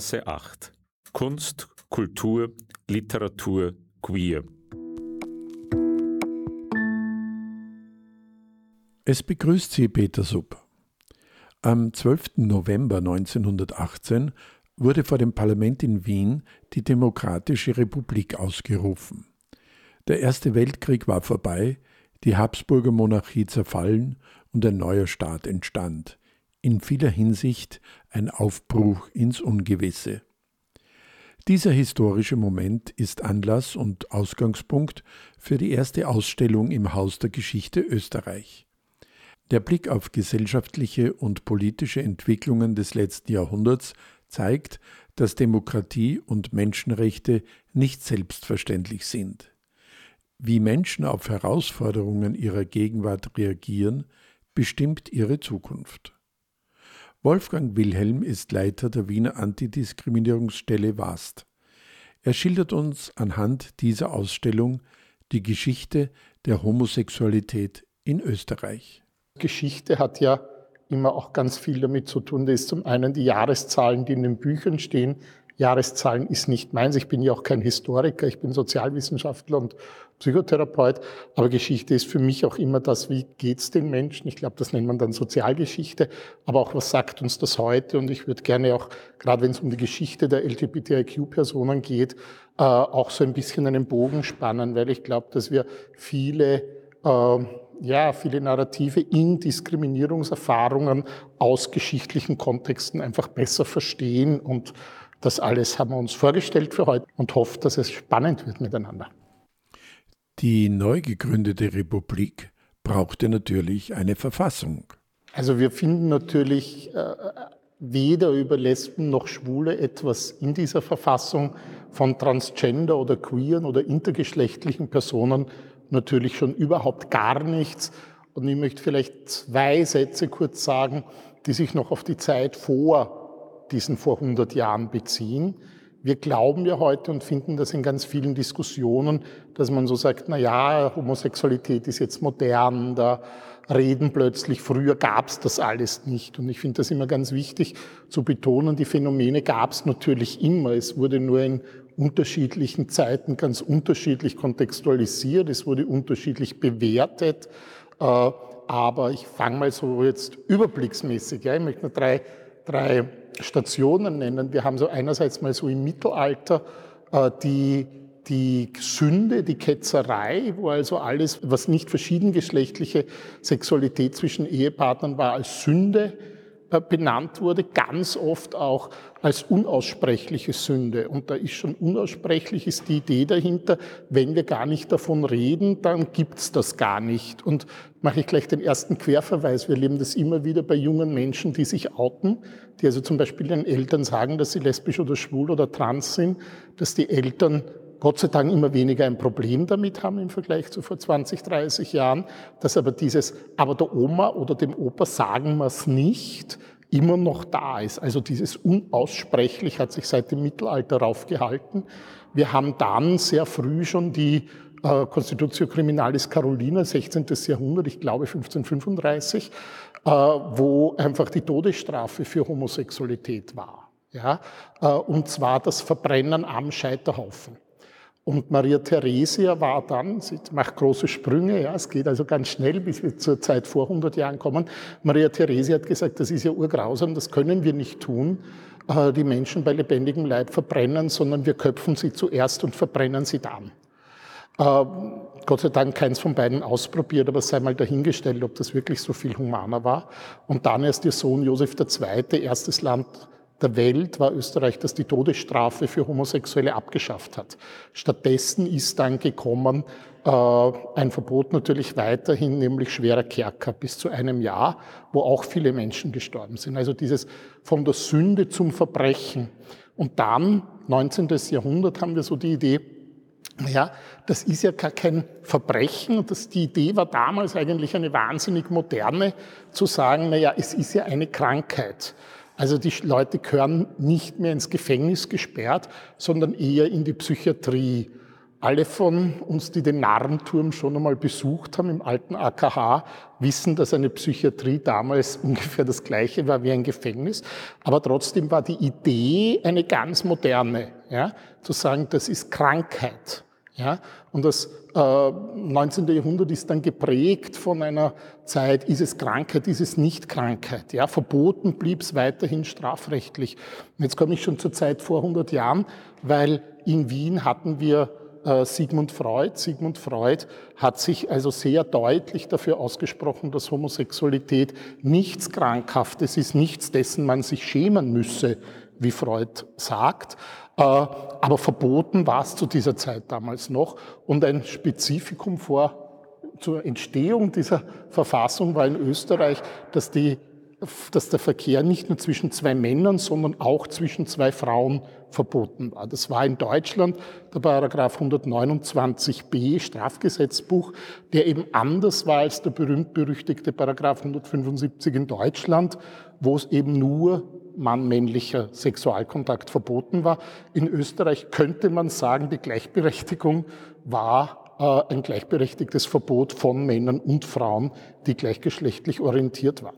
Berggasse 8. Kunst, Kultur, Literatur, Queer. Es begrüßt Sie Peter Sub. Am 12. November 1918 wurde vor dem Parlament in Wien die Demokratische Republik ausgerufen. Der Erste Weltkrieg war vorbei, die Habsburger Monarchie zerfallen und ein neuer Staat entstand. In vieler Hinsicht ein Aufbruch ins Ungewisse. Dieser historische Moment ist Anlass und Ausgangspunkt für die erste Ausstellung im Haus der Geschichte Österreich. Der Blick auf gesellschaftliche und politische Entwicklungen des letzten Jahrhunderts zeigt, dass Demokratie und Menschenrechte nicht selbstverständlich sind. Wie Menschen auf Herausforderungen ihrer Gegenwart reagieren, bestimmt ihre Zukunft. Wolfgang Wilhelm ist Leiter der Wiener Antidiskriminierungsstelle WAST. Er schildert uns anhand dieser Ausstellung die Geschichte der Homosexualität in Österreich. Geschichte hat ja immer auch ganz viel damit zu tun. Das ist zum einen die Jahreszahlen, die in den Büchern stehen. Jahreszahlen ist nicht meins. Ich bin ja auch kein Historiker, ich bin Sozialwissenschaftler und Psychotherapeut. Aber Geschichte ist für mich auch immer das, wie geht's den Menschen? Ich glaube, das nennt man dann Sozialgeschichte. Aber auch, was sagt uns das heute? Und ich würde gerne auch, gerade wenn es um die Geschichte der LGBTIQ-Personen geht, äh, auch so ein bisschen einen Bogen spannen, weil ich glaube, dass wir viele äh, ja, viele Narrative in Diskriminierungserfahrungen aus geschichtlichen Kontexten einfach besser verstehen. Und das alles haben wir uns vorgestellt für heute und hoffen, dass es spannend wird miteinander. Die neu gegründete Republik brauchte natürlich eine Verfassung. Also wir finden natürlich äh, weder über Lesben noch Schwule etwas in dieser Verfassung von Transgender oder queeren oder intergeschlechtlichen Personen natürlich schon überhaupt gar nichts. Und ich möchte vielleicht zwei Sätze kurz sagen, die sich noch auf die Zeit vor diesen vor 100 Jahren beziehen. Wir glauben ja heute und finden das in ganz vielen Diskussionen, dass man so sagt, na ja, Homosexualität ist jetzt modern, da reden plötzlich, früher gab es das alles nicht. Und ich finde das immer ganz wichtig zu betonen, die Phänomene gab es natürlich immer. Es wurde nur in unterschiedlichen Zeiten ganz unterschiedlich kontextualisiert, es wurde unterschiedlich bewertet. Äh, aber ich fange mal so jetzt überblicksmäßig. Ja. Ich möchte nur drei, drei Stationen nennen. Wir haben so einerseits mal so im Mittelalter äh, die, die Sünde, die Ketzerei, wo also alles, was nicht verschiedengeschlechtliche Sexualität zwischen Ehepartnern war, als Sünde äh, benannt wurde, ganz oft auch als unaussprechliche Sünde. Und da ist schon unaussprechlich, ist die Idee dahinter, wenn wir gar nicht davon reden, dann gibt's das gar nicht. Und mache ich gleich den ersten Querverweis. Wir erleben das immer wieder bei jungen Menschen, die sich outen, die also zum Beispiel den Eltern sagen, dass sie lesbisch oder schwul oder trans sind, dass die Eltern Gott sei Dank immer weniger ein Problem damit haben im Vergleich zu vor 20, 30 Jahren, dass aber dieses, aber der Oma oder dem Opa sagen wir es nicht, immer noch da ist. Also dieses unaussprechlich hat sich seit dem Mittelalter raufgehalten. Wir haben dann sehr früh schon die äh, Constitutio Criminalis Carolina, 16. Jahrhundert, ich glaube 1535, äh, wo einfach die Todesstrafe für Homosexualität war. Ja? Äh, und zwar das Verbrennen am Scheiterhaufen. Und Maria Theresia war dann, sie macht große Sprünge, ja, es geht also ganz schnell, bis wir zur Zeit vor 100 Jahren kommen. Maria Theresia hat gesagt, das ist ja urgrausam, das können wir nicht tun, äh, die Menschen bei lebendigem Leib verbrennen, sondern wir köpfen sie zuerst und verbrennen sie dann. Äh, Gott sei Dank keins von beiden ausprobiert, aber sei mal dahingestellt, ob das wirklich so viel humaner war. Und dann erst ihr Sohn Josef II., erstes Land der Welt war Österreich, das die Todesstrafe für Homosexuelle abgeschafft hat. Stattdessen ist dann gekommen äh, ein Verbot natürlich weiterhin, nämlich schwerer Kerker bis zu einem Jahr, wo auch viele Menschen gestorben sind. Also dieses von der Sünde zum Verbrechen. Und dann, 19. Jahrhundert, haben wir so die Idee, naja, das ist ja gar kein Verbrechen. Das, die Idee war damals eigentlich eine wahnsinnig moderne, zu sagen, naja, es ist ja eine Krankheit. Also die Leute gehören nicht mehr ins Gefängnis gesperrt, sondern eher in die Psychiatrie. Alle von uns, die den Narrenturm schon einmal besucht haben im alten AKH, wissen, dass eine Psychiatrie damals ungefähr das gleiche war wie ein Gefängnis. Aber trotzdem war die Idee eine ganz moderne, ja, zu sagen, das ist Krankheit. Ja, und das äh, 19. Jahrhundert ist dann geprägt von einer Zeit, ist es Krankheit, ist es nicht Krankheit. Ja, verboten blieb es weiterhin strafrechtlich. Und jetzt komme ich schon zur Zeit vor 100 Jahren, weil in Wien hatten wir äh, Sigmund Freud. Sigmund Freud hat sich also sehr deutlich dafür ausgesprochen, dass Homosexualität nichts Krankhaftes ist, nichts, dessen man sich schämen müsse, wie Freud sagt. Äh, aber verboten war es zu dieser Zeit damals noch. Und ein Spezifikum vor zur Entstehung dieser Verfassung war in Österreich, dass die dass der Verkehr nicht nur zwischen zwei Männern, sondern auch zwischen zwei Frauen verboten war. Das war in Deutschland der Paragraph 129b Strafgesetzbuch, der eben anders war als der berühmt-berüchtigte Paragraph 175 in Deutschland, wo es eben nur mann-männlicher Sexualkontakt verboten war. In Österreich könnte man sagen, die Gleichberechtigung war äh, ein gleichberechtigtes Verbot von Männern und Frauen, die gleichgeschlechtlich orientiert waren.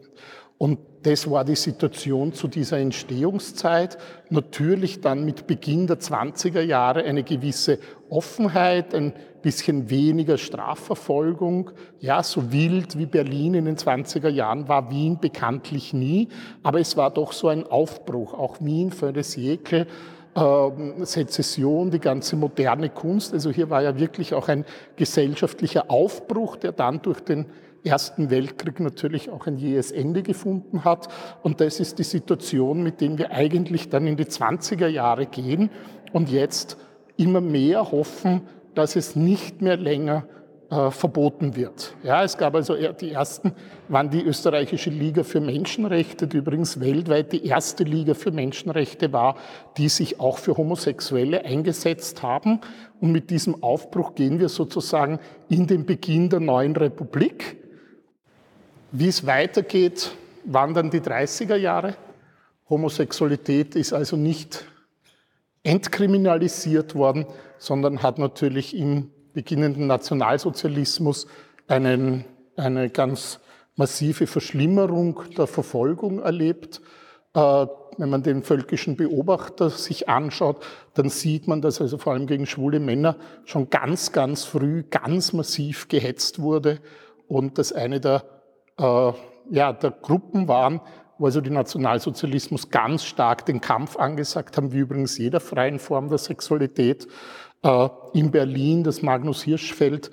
Und das war die Situation zu dieser Entstehungszeit. Natürlich dann mit Beginn der 20er Jahre eine gewisse Offenheit, ein bisschen weniger Strafverfolgung. Ja, so wild wie Berlin in den 20er Jahren war Wien bekanntlich nie. Aber es war doch so ein Aufbruch. Auch Wien für das. Ähm, Sezession, die ganze moderne Kunst. Also hier war ja wirklich auch ein gesellschaftlicher Aufbruch, der dann durch den Ersten Weltkrieg natürlich auch ein jähes Ende gefunden hat. Und das ist die Situation, mit der wir eigentlich dann in die 20er Jahre gehen und jetzt immer mehr hoffen, dass es nicht mehr länger äh, verboten wird. Ja, es gab also die ersten, waren die österreichische Liga für Menschenrechte, die übrigens weltweit die erste Liga für Menschenrechte war, die sich auch für Homosexuelle eingesetzt haben. Und mit diesem Aufbruch gehen wir sozusagen in den Beginn der neuen Republik. Wie es weitergeht, waren dann die 30er Jahre. Homosexualität ist also nicht entkriminalisiert worden, sondern hat natürlich im beginnenden Nationalsozialismus einen, eine ganz massive Verschlimmerung der Verfolgung erlebt. Äh, wenn man den völkischen Beobachter sich anschaut, dann sieht man, dass also vor allem gegen schwule Männer schon ganz, ganz früh ganz massiv gehetzt wurde und dass eine der äh, ja, der Gruppen waren, wo also die Nationalsozialismus ganz stark den Kampf angesagt haben, wie übrigens jeder freien Form der Sexualität. Äh, in Berlin das Magnus Hirschfeld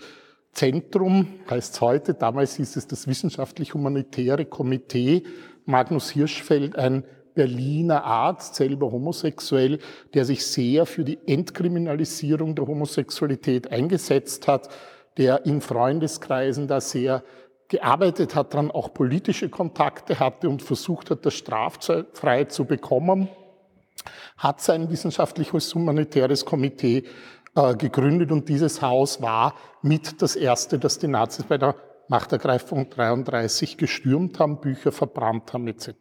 Zentrum heißt heute, damals hieß es das Wissenschaftlich-Humanitäre Komitee. Magnus Hirschfeld, ein Berliner Arzt, selber homosexuell, der sich sehr für die Entkriminalisierung der Homosexualität eingesetzt hat, der in Freundeskreisen da sehr gearbeitet hat, dann auch politische Kontakte hatte und versucht hat, das straffrei zu bekommen, hat sein wissenschaftliches humanitäres Komitee äh, gegründet und dieses Haus war mit das erste, das die Nazis bei der Machtergreifung 33 gestürmt haben, Bücher verbrannt haben etc.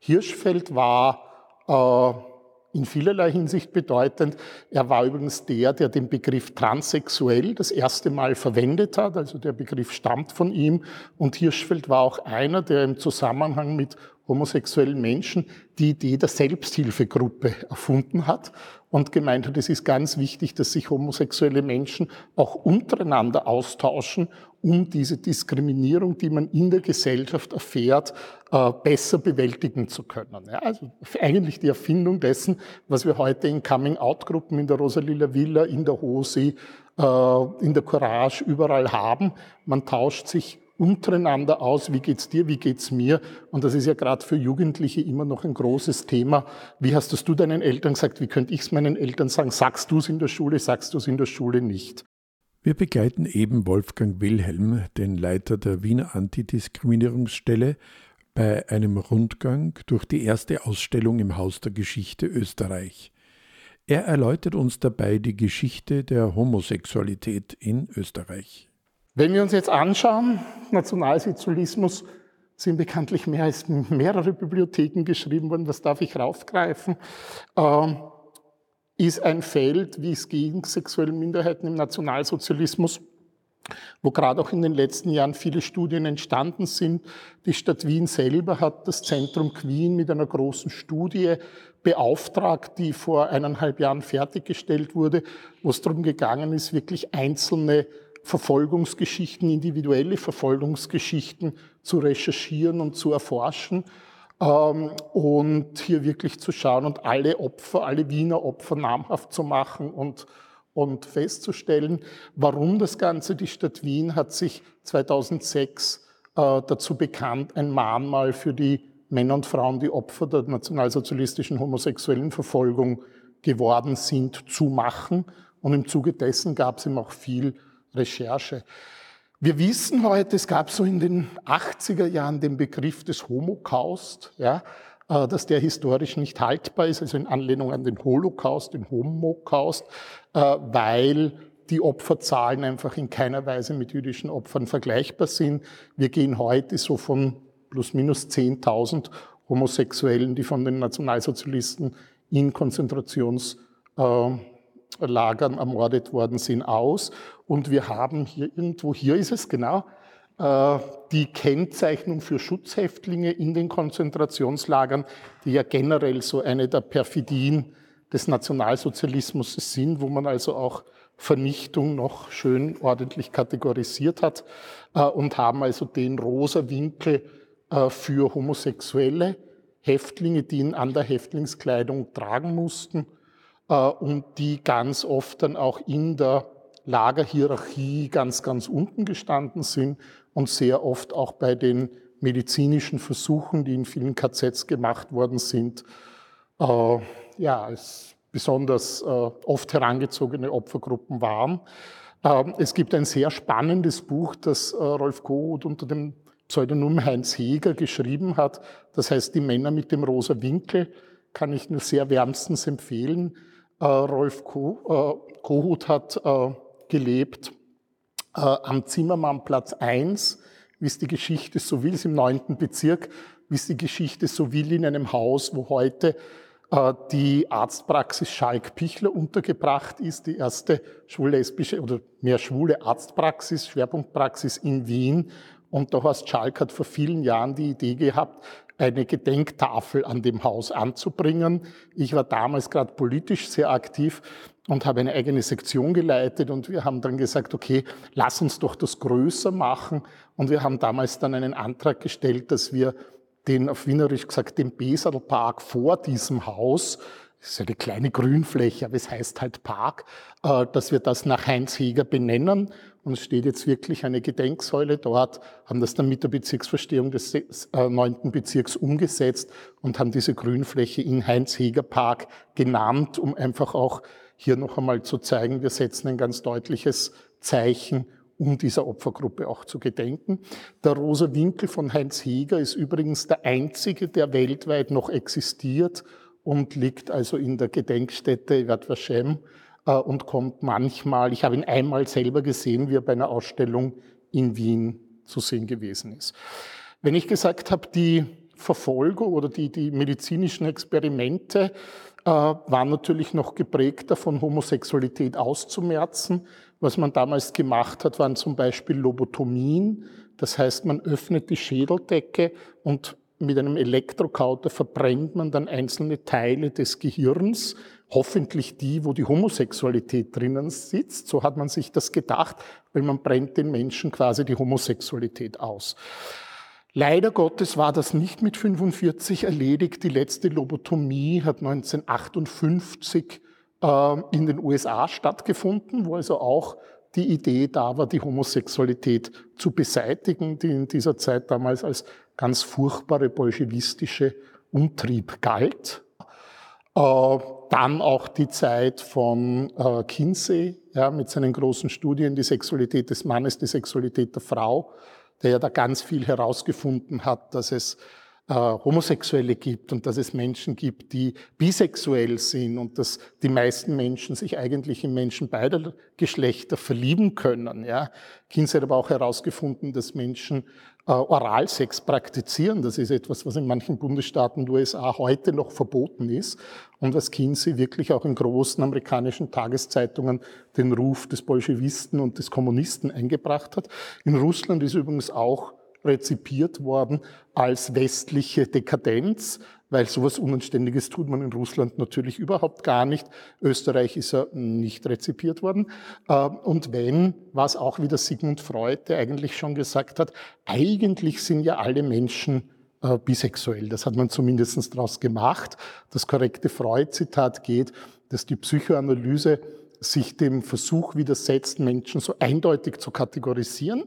Hirschfeld war äh, in vielerlei Hinsicht bedeutend. Er war übrigens der, der den Begriff transsexuell das erste Mal verwendet hat. Also der Begriff stammt von ihm. Und Hirschfeld war auch einer, der im Zusammenhang mit homosexuellen Menschen die Idee der Selbsthilfegruppe erfunden hat und gemeint hat, es ist ganz wichtig, dass sich homosexuelle Menschen auch untereinander austauschen, um diese Diskriminierung, die man in der Gesellschaft erfährt, äh, besser bewältigen zu können. Ja, also eigentlich die Erfindung dessen, was wir heute in Coming-out-Gruppen in der Rosalila Villa, in der Hose, äh, in der Courage überall haben. Man tauscht sich untereinander aus, wie geht's dir, wie geht's mir? Und das ist ja gerade für Jugendliche immer noch ein großes Thema. Wie hast das du deinen Eltern gesagt? Wie könnte ich es meinen Eltern sagen? Sagst du es in der Schule, sagst du es in der Schule nicht? Wir begleiten eben Wolfgang Wilhelm, den Leiter der Wiener Antidiskriminierungsstelle, bei einem Rundgang durch die erste Ausstellung im Haus der Geschichte Österreich. Er erläutert uns dabei die Geschichte der Homosexualität in Österreich. Wenn wir uns jetzt anschauen, Nationalsozialismus sind bekanntlich mehr als mehrere Bibliotheken geschrieben worden, das darf ich raufgreifen. Ähm, ist ein Feld, wie es gegen sexuelle Minderheiten im Nationalsozialismus wo gerade auch in den letzten Jahren viele Studien entstanden sind. Die Stadt Wien selber hat das Zentrum Queen mit einer großen Studie beauftragt, die vor eineinhalb Jahren fertiggestellt wurde, wo es darum gegangen ist, wirklich einzelne Verfolgungsgeschichten, individuelle Verfolgungsgeschichten zu recherchieren und zu erforschen und hier wirklich zu schauen und alle Opfer, alle Wiener Opfer namhaft zu machen und, und festzustellen, warum das Ganze. Die Stadt Wien hat sich 2006 äh, dazu bekannt, ein Mahnmal für die Männer und Frauen, die Opfer der nationalsozialistischen homosexuellen Verfolgung geworden sind, zu machen. Und im Zuge dessen gab es eben auch viel Recherche. Wir wissen heute, es gab so in den 80er Jahren den Begriff des Homokaust, ja, äh, dass der historisch nicht haltbar ist, also in Anlehnung an den Holocaust, den Homokaust, äh, weil die Opferzahlen einfach in keiner Weise mit jüdischen Opfern vergleichbar sind. Wir gehen heute so von plus minus 10.000 Homosexuellen, die von den Nationalsozialisten in Konzentrationslagern ermordet worden sind, aus. Und wir haben hier irgendwo, hier ist es genau, äh, die Kennzeichnung für Schutzhäftlinge in den Konzentrationslagern, die ja generell so eine der Perfidien des Nationalsozialismus sind, wo man also auch Vernichtung noch schön ordentlich kategorisiert hat äh, und haben also den rosa Winkel äh, für homosexuelle Häftlinge, die ihn an der Häftlingskleidung tragen mussten und die ganz oft dann auch in der Lagerhierarchie ganz, ganz unten gestanden sind und sehr oft auch bei den medizinischen Versuchen, die in vielen KZs gemacht worden sind, äh, ja, besonders äh, oft herangezogene Opfergruppen waren. Äh, es gibt ein sehr spannendes Buch, das äh, Rolf Kohut unter dem Pseudonym Heinz Heger geschrieben hat. Das heißt, die Männer mit dem rosa Winkel kann ich nur sehr wärmstens empfehlen. Äh, Rolf Kohut hat gelebt äh, am Zimmermannplatz 1, wie es die Geschichte so will, ist im neunten Bezirk, wie es die Geschichte so will, in einem Haus, wo heute äh, die Arztpraxis Schalk-Pichler untergebracht ist, die erste schwul-lesbische oder mehr schwule Arztpraxis, Schwerpunktpraxis in Wien. Und der Horst Schalk hat vor vielen Jahren die Idee gehabt, eine Gedenktafel an dem Haus anzubringen. Ich war damals gerade politisch sehr aktiv und habe eine eigene Sektion geleitet und wir haben dann gesagt, okay, lass uns doch das größer machen und wir haben damals dann einen Antrag gestellt, dass wir den, auf Wienerisch gesagt, den Beserlpark vor diesem Haus, das ist eine kleine Grünfläche, aber es heißt halt Park, äh, dass wir das nach Heinz Heger benennen und es steht jetzt wirklich eine Gedenksäule dort, haben das dann mit der Bezirksverstehung des äh, neunten Bezirks umgesetzt und haben diese Grünfläche in Heinz Heger Park genannt, um einfach auch hier noch einmal zu zeigen, wir setzen ein ganz deutliches Zeichen, um dieser Opfergruppe auch zu gedenken. Der rosa Winkel von Heinz Heger ist übrigens der einzige, der weltweit noch existiert und liegt also in der Gedenkstätte Yad Vashem äh, und kommt manchmal, ich habe ihn einmal selber gesehen, wie er bei einer Ausstellung in Wien zu sehen gewesen ist. Wenn ich gesagt habe, die Verfolgung oder die, die medizinischen Experimente äh, war natürlich noch geprägt davon, Homosexualität auszumerzen. Was man damals gemacht hat, waren zum Beispiel Lobotomien. Das heißt, man öffnet die Schädeldecke und mit einem Elektrokauter verbrennt man dann einzelne Teile des Gehirns, hoffentlich die, wo die Homosexualität drinnen sitzt. So hat man sich das gedacht, weil man brennt den Menschen quasi die Homosexualität aus. Leider Gottes war das nicht mit 45 erledigt. Die letzte Lobotomie hat 1958 äh, in den USA stattgefunden, wo also auch die Idee da war, die Homosexualität zu beseitigen, die in dieser Zeit damals als ganz furchtbare bolschewistische Umtrieb galt. Äh, dann auch die Zeit von äh, Kinsey ja, mit seinen großen Studien, die Sexualität des Mannes, die Sexualität der Frau der ja da ganz viel herausgefunden hat, dass es äh, Homosexuelle gibt und dass es Menschen gibt, die bisexuell sind und dass die meisten Menschen sich eigentlich in Menschen beider Geschlechter verlieben können. Ja. Kinsey hat aber auch herausgefunden, dass Menschen äh, Oralsex praktizieren. Das ist etwas, was in manchen Bundesstaaten der USA heute noch verboten ist und was Kinsey wirklich auch in großen amerikanischen Tageszeitungen den Ruf des Bolschewisten und des Kommunisten eingebracht hat. In Russland ist übrigens auch rezipiert worden als westliche Dekadenz, weil sowas Unanständiges tut man in Russland natürlich überhaupt gar nicht. Österreich ist ja nicht rezipiert worden. Ähm, und wenn, war es auch wieder Sigmund Freud, der eigentlich schon gesagt hat, eigentlich sind ja alle Menschen äh, bisexuell. Das hat man zumindest daraus gemacht. Das korrekte Freud-Zitat geht, dass die Psychoanalyse sich dem Versuch widersetzt, Menschen so eindeutig zu kategorisieren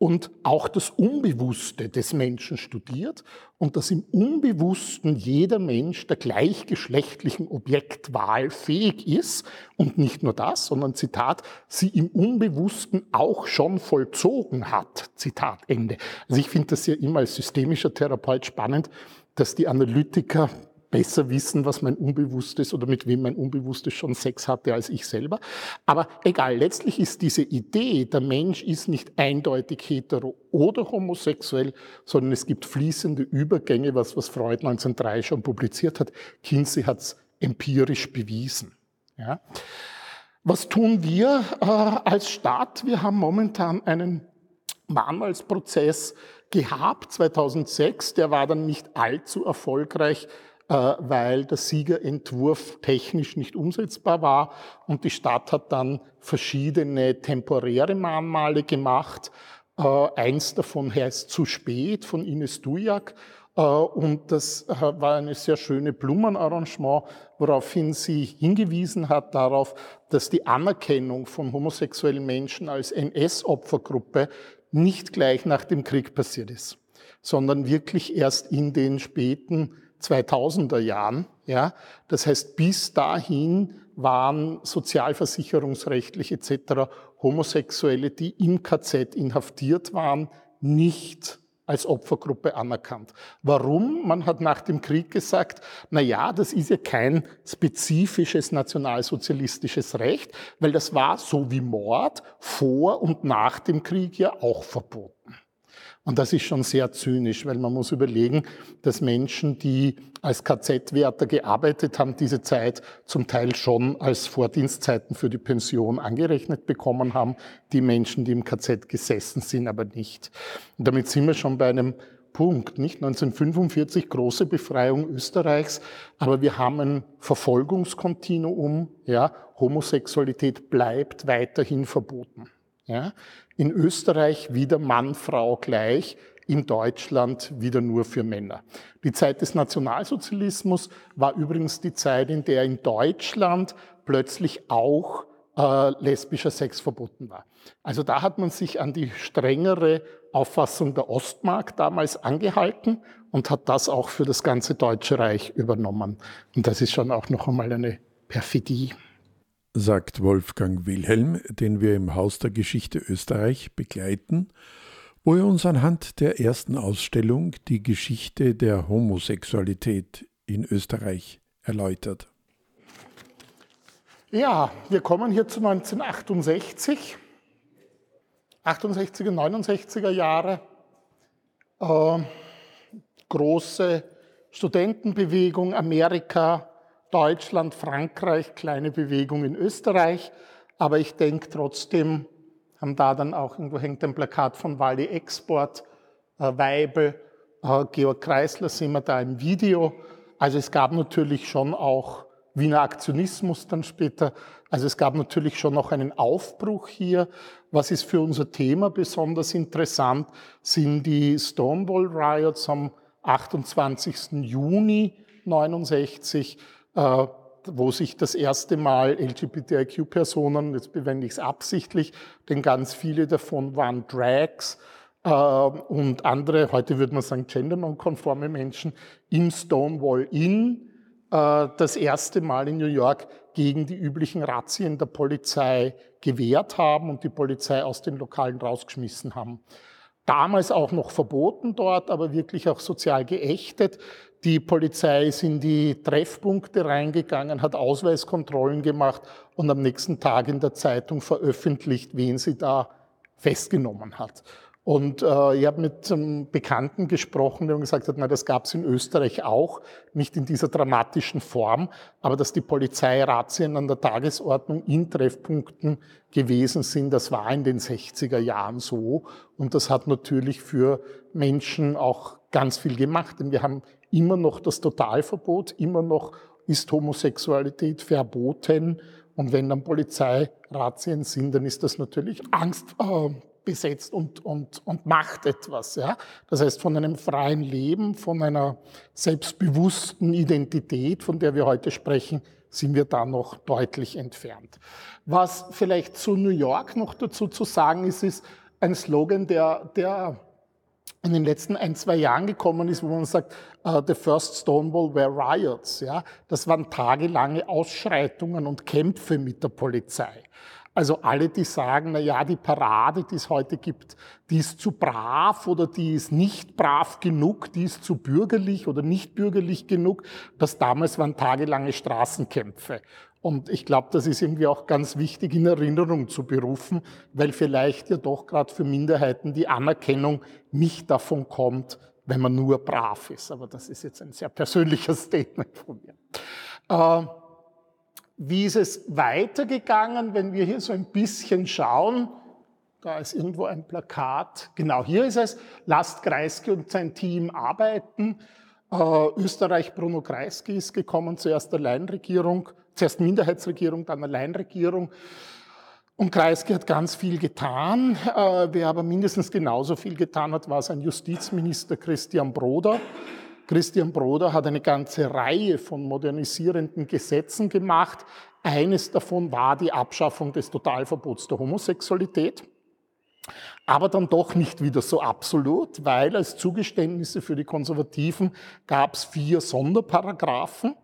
und auch das Unbewusste des Menschen studiert und dass im Unbewussten jeder Mensch der gleichgeschlechtlichen Objektwahl fähig ist und nicht nur das, sondern Zitat, sie im Unbewussten auch schon vollzogen hat. Zitat Ende. Also ich finde das ja immer als systemischer Therapeut spannend, dass die Analytiker besser wissen, was mein Unbewusstes oder mit wem mein Unbewusstes schon Sex hatte als ich selber. Aber egal, letztlich ist diese Idee, der Mensch ist nicht eindeutig hetero oder homosexuell, sondern es gibt fließende Übergänge, was, was Freud 1903 schon publiziert hat. Kinsey hat es empirisch bewiesen. Ja. Was tun wir äh, als Staat? Wir haben momentan einen Mahnmalsprozess gehabt, 2006. Der war dann nicht allzu erfolgreich weil der Siegerentwurf technisch nicht umsetzbar war und die Stadt hat dann verschiedene temporäre Mahnmale gemacht. Äh, eins davon heißt Zu spät von Ines Dujak äh, und das war eine sehr schöne Blumenarrangement, woraufhin sie hingewiesen hat darauf, dass die Anerkennung von homosexuellen Menschen als NS-Opfergruppe nicht gleich nach dem Krieg passiert ist, sondern wirklich erst in den späten 2000er Jahren. Ja, das heißt, bis dahin waren sozialversicherungsrechtlich etc. Homosexuelle, die im KZ inhaftiert waren, nicht als Opfergruppe anerkannt. Warum? Man hat nach dem Krieg gesagt, na ja, das ist ja kein spezifisches nationalsozialistisches Recht, weil das war so wie Mord vor und nach dem Krieg ja auch verboten. Und das ist schon sehr zynisch, weil man muss überlegen, dass Menschen, die als KZ-Wärter gearbeitet haben, diese Zeit zum Teil schon als Vordienstzeiten für die Pension angerechnet bekommen haben. Die Menschen, die im KZ gesessen sind, aber nicht. Und damit sind wir schon bei einem Punkt, nicht? 1945 große Befreiung Österreichs, aber wir haben ein Verfolgungskontinuum, ja? Homosexualität bleibt weiterhin verboten. Ja? In Österreich wieder Mann, Frau gleich, in Deutschland wieder nur für Männer. Die Zeit des Nationalsozialismus war übrigens die Zeit, in der in Deutschland plötzlich auch äh, lesbischer Sex verboten war. Also da hat man sich an die strengere Auffassung der Ostmark damals angehalten und hat das auch für das ganze Deutsche Reich übernommen. Und das ist schon auch noch einmal eine Perfidie sagt Wolfgang Wilhelm, den wir im Haus der Geschichte Österreich begleiten, wo er uns anhand der ersten Ausstellung die Geschichte der Homosexualität in Österreich erläutert. Ja, wir kommen hier zu 1968, 68er, 69er Jahre. Äh, große Studentenbewegung, Amerika, Deutschland, Frankreich, kleine Bewegung in Österreich. Aber ich denke trotzdem, haben da dann auch, irgendwo hängt ein Plakat von Wally Export, äh, Weibel, äh, Georg Kreisler sehen wir da im Video. Also es gab natürlich schon auch Wiener Aktionismus dann später. Also es gab natürlich schon noch einen Aufbruch hier. Was ist für unser Thema besonders interessant, sind die Stonewall Riots am 28. Juni 69 äh, wo sich das erste Mal LGBTIQ-Personen, jetzt bewende ich es absichtlich, denn ganz viele davon waren Drags äh, und andere, heute würde man sagen gendernonkonforme Menschen, im Stonewall Inn äh, das erste Mal in New York gegen die üblichen Razzien der Polizei gewehrt haben und die Polizei aus den Lokalen rausgeschmissen haben damals auch noch verboten dort, aber wirklich auch sozial geächtet. Die Polizei ist in die Treffpunkte reingegangen, hat Ausweiskontrollen gemacht und am nächsten Tag in der Zeitung veröffentlicht, wen sie da festgenommen hat. Und äh, ich habe mit einem Bekannten gesprochen, der gesagt hat, na, das gab es in Österreich auch, nicht in dieser dramatischen Form, aber dass die Polizeirazzien an der Tagesordnung in Treffpunkten gewesen sind, das war in den 60er Jahren so. Und das hat natürlich für Menschen auch ganz viel gemacht, denn wir haben immer noch das Totalverbot, immer noch ist Homosexualität verboten. Und wenn dann Polizeirazzien sind, dann ist das natürlich Angst, äh, besetzt und, und, und macht etwas. Ja? Das heißt, von einem freien Leben, von einer selbstbewussten Identität, von der wir heute sprechen, sind wir da noch deutlich entfernt. Was vielleicht zu New York noch dazu zu sagen ist, ist ein Slogan, der, der in den letzten ein, zwei Jahren gekommen ist, wo man sagt, uh, the first Stonewall were riots. Ja? Das waren tagelange Ausschreitungen und Kämpfe mit der Polizei. Also alle, die sagen, na ja, die Parade, die es heute gibt, die ist zu brav oder die ist nicht brav genug, die ist zu bürgerlich oder nicht bürgerlich genug. Das damals waren tagelange Straßenkämpfe. Und ich glaube, das ist irgendwie auch ganz wichtig in Erinnerung zu berufen, weil vielleicht ja doch gerade für Minderheiten die Anerkennung nicht davon kommt, wenn man nur brav ist. Aber das ist jetzt ein sehr persönlicher Statement von mir. Äh, wie ist es weitergegangen, wenn wir hier so ein bisschen schauen? Da ist irgendwo ein Plakat. Genau, hier ist es. Lasst Kreisky und sein Team arbeiten. Äh, Österreich, Bruno Kreisky ist gekommen, zuerst Alleinregierung, zuerst Minderheitsregierung, dann Alleinregierung. Und Kreisky hat ganz viel getan. Äh, wer aber mindestens genauso viel getan hat, war sein Justizminister Christian Broder. Christian Broder hat eine ganze Reihe von modernisierenden Gesetzen gemacht. Eines davon war die Abschaffung des Totalverbots der Homosexualität. Aber dann doch nicht wieder so absolut, weil als Zugeständnisse für die Konservativen gab es vier Sonderparagraphen.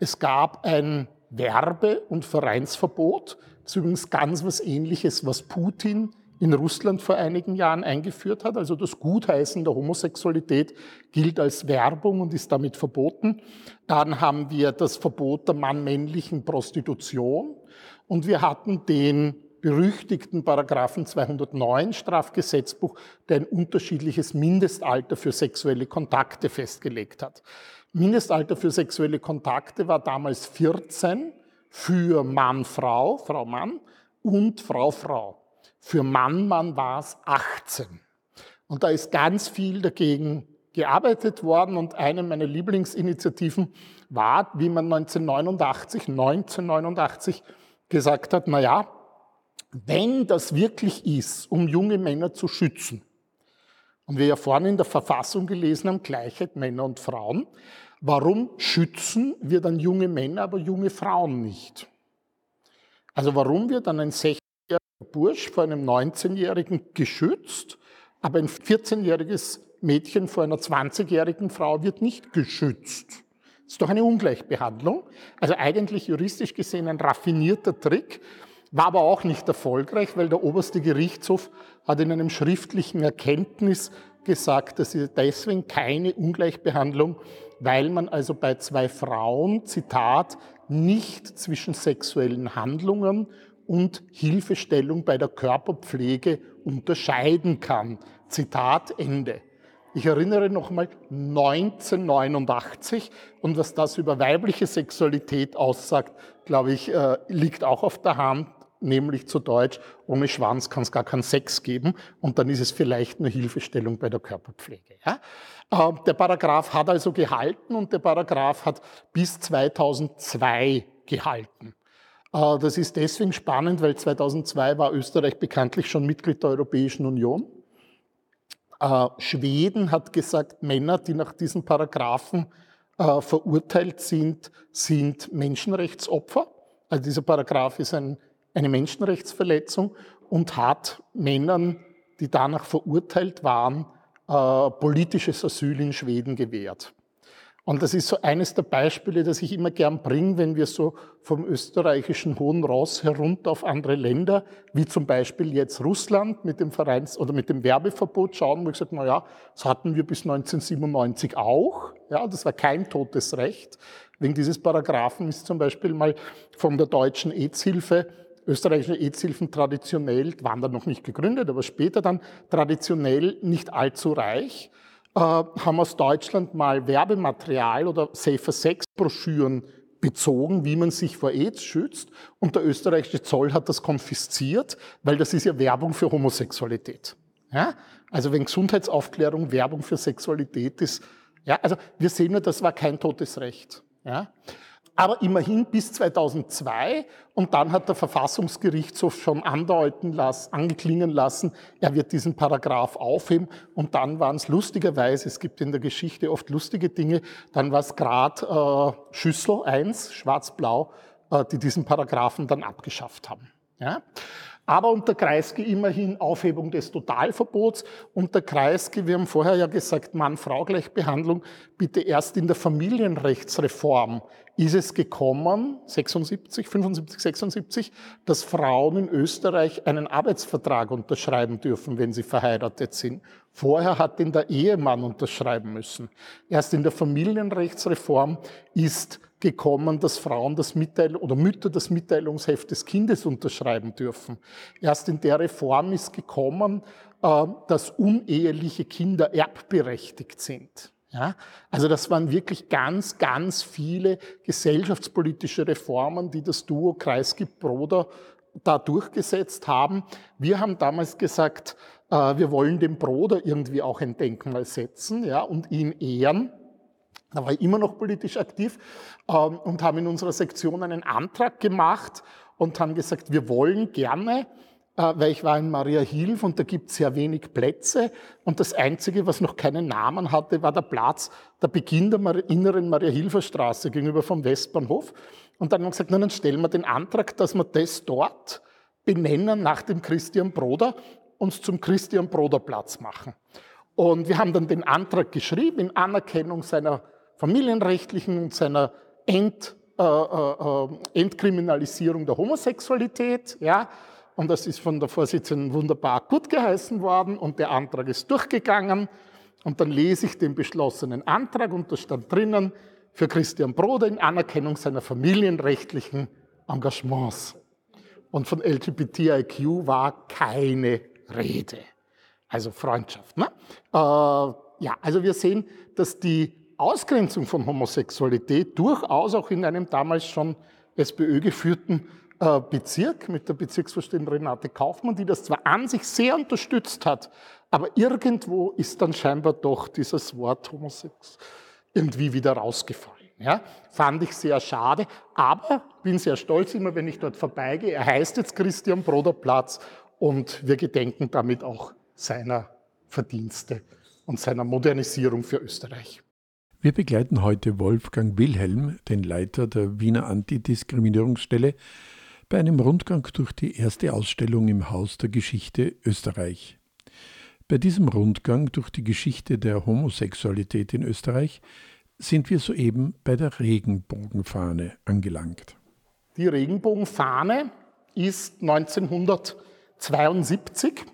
Es gab ein Werbe- und Vereinsverbot. Das ist übrigens ganz was Ähnliches, was Putin in Russland vor einigen Jahren eingeführt hat. Also das Gutheißen der Homosexualität gilt als Werbung und ist damit verboten. Dann haben wir das Verbot der mann-männlichen Prostitution und wir hatten den berüchtigten Paragraphen 209 Strafgesetzbuch, der ein unterschiedliches Mindestalter für sexuelle Kontakte festgelegt hat. Mindestalter für sexuelle Kontakte war damals 14 für Mann, Frau, Frau, Mann und Frau, Frau. Für Mann, Mann war es 18. Und da ist ganz viel dagegen gearbeitet worden und eine meiner Lieblingsinitiativen war, wie man 1989, 1989 gesagt hat, na ja, wenn das wirklich ist, um junge Männer zu schützen, und wir ja vorhin in der Verfassung gelesen haben, Gleichheit Männer und Frauen, warum schützen wir dann junge Männer, aber junge Frauen nicht? Also warum wird dann ein 16 Bursch vor einem 19-Jährigen geschützt, aber ein 14-jähriges Mädchen vor einer 20-jährigen Frau wird nicht geschützt. Das ist doch eine Ungleichbehandlung. Also eigentlich juristisch gesehen ein raffinierter Trick, war aber auch nicht erfolgreich, weil der oberste Gerichtshof hat in einem schriftlichen Erkenntnis gesagt, dass sie deswegen keine Ungleichbehandlung, weil man also bei zwei Frauen, Zitat, nicht zwischen sexuellen Handlungen und Hilfestellung bei der Körperpflege unterscheiden kann. Zitat Ende. Ich erinnere nochmal 1989 und was das über weibliche Sexualität aussagt, glaube ich, äh, liegt auch auf der Hand, nämlich zu Deutsch, ohne Schwanz kann es gar keinen Sex geben und dann ist es vielleicht nur Hilfestellung bei der Körperpflege. Ja? Äh, der Paragraph hat also gehalten und der Paragraph hat bis 2002 gehalten. Äh, das ist deswegen spannend, weil 2002 war Österreich bekanntlich schon Mitglied der Europäischen Union. Äh, Schweden hat gesagt, Männer, die nach diesen Paragraphen äh, verurteilt sind, sind Menschenrechtsopfer. Also dieser Paragraph ist ein, eine Menschenrechtsverletzung und hat Männern, die danach verurteilt waren, politisches Asyl in Schweden gewährt. Und das ist so eines der Beispiele, das ich immer gern bringe, wenn wir so vom österreichischen Hohen Ross herunter auf andere Länder, wie zum Beispiel jetzt Russland mit dem Vereins- oder mit dem Werbeverbot schauen, wo ich sage, na ja, das hatten wir bis 1997 auch. Ja, das war kein totes Recht. Wegen dieses Paragraphen ist zum Beispiel mal von der deutschen AIDS-Hilfe österreichische Aidshilfen traditionell, waren dann noch nicht gegründet, aber später dann traditionell nicht allzu reich, äh, haben aus Deutschland mal Werbematerial oder Safer Sex Broschüren bezogen, wie man sich vor AIDS schützt. Und der österreichische Zoll hat das konfisziert, weil das ist ja Werbung für Homosexualität. Ja? Also wenn Gesundheitsaufklärung Werbung für Sexualität ist, ja, also wir sehen nur, das war kein totes Recht. Ja? Aber immerhin bis 2002 und dann hat der Verfassungsgerichtshof schon andeuten lassen, angeklingen lassen, er wird diesen Paragraph aufheben und dann waren es lustigerweise, es gibt in der Geschichte oft lustige Dinge, dann war es gerade äh, Schüssel 1, schwarz-blau, äh, die diesen Paragraphen dann abgeschafft haben. Ja? Aber unter Kreisky immerhin Aufhebung des Totalverbots. Unter Kreisky, wir haben vorher ja gesagt, Mann-Frau-Gleichbehandlung, bitte erst in der Familienrechtsreform ist es gekommen, 76, 75, 76, dass Frauen in Österreich einen Arbeitsvertrag unterschreiben dürfen, wenn sie verheiratet sind. Vorher hat den der Ehemann unterschreiben müssen. Erst in der Familienrechtsreform ist gekommen, dass Frauen das Mitteil oder Mütter das Mitteilungsheft des Kindes unterschreiben dürfen. Erst in der Reform ist gekommen, äh, dass uneheliche Kinder erbberechtigt sind. Ja, also das waren wirklich ganz, ganz viele gesellschaftspolitische Reformen, die das Duo Kreisky-Broder da durchgesetzt haben. Wir haben damals gesagt, äh, wir wollen dem Broder irgendwie auch ein Denkmal setzen ja, und ihn ehren. Da war ich immer noch politisch aktiv ähm, und haben in unserer Sektion einen Antrag gemacht und haben gesagt, wir wollen gerne, äh, weil ich war in Maria Hilf und da gibt es sehr wenig Plätze und das Einzige, was noch keinen Namen hatte, war der Platz, der Beginn der inneren Maria-Hilfer Straße gegenüber vom Westbahnhof. Und dann haben wir gesagt, na, dann stellen wir den Antrag, dass wir das dort benennen nach dem Christian Broder, uns zum Christian Broder Platz machen. Und wir haben dann den Antrag geschrieben in Anerkennung seiner familienrechtlichen und seiner Ent, äh, äh, Entkriminalisierung der Homosexualität. Ja. Und das ist von der Vorsitzenden wunderbar gut geheißen worden und der Antrag ist durchgegangen. Und dann lese ich den beschlossenen Antrag und da stand drinnen, für Christian Broder in Anerkennung seiner familienrechtlichen Engagements. Und von LGBTIQ war keine Rede. Also Freundschaft. Ne? Äh, ja, also wir sehen, dass die Ausgrenzung von Homosexualität durchaus auch in einem damals schon SPÖ geführten äh, Bezirk mit der Bezirksvorsteherin Renate Kaufmann, die das zwar an sich sehr unterstützt hat, aber irgendwo ist dann scheinbar doch dieses Wort Homosex irgendwie wieder rausgefallen. Ja, fand ich sehr schade, aber bin sehr stolz immer, wenn ich dort vorbeigehe. Er heißt jetzt Christian Broder Platz und wir gedenken damit auch seiner Verdienste und seiner Modernisierung für Österreich. Wir begleiten heute Wolfgang Wilhelm, den Leiter der Wiener Antidiskriminierungsstelle, bei einem Rundgang durch die erste Ausstellung im Haus der Geschichte Österreich. Bei diesem Rundgang durch die Geschichte der Homosexualität in Österreich sind wir soeben bei der Regenbogenfahne angelangt. Die Regenbogenfahne ist 1972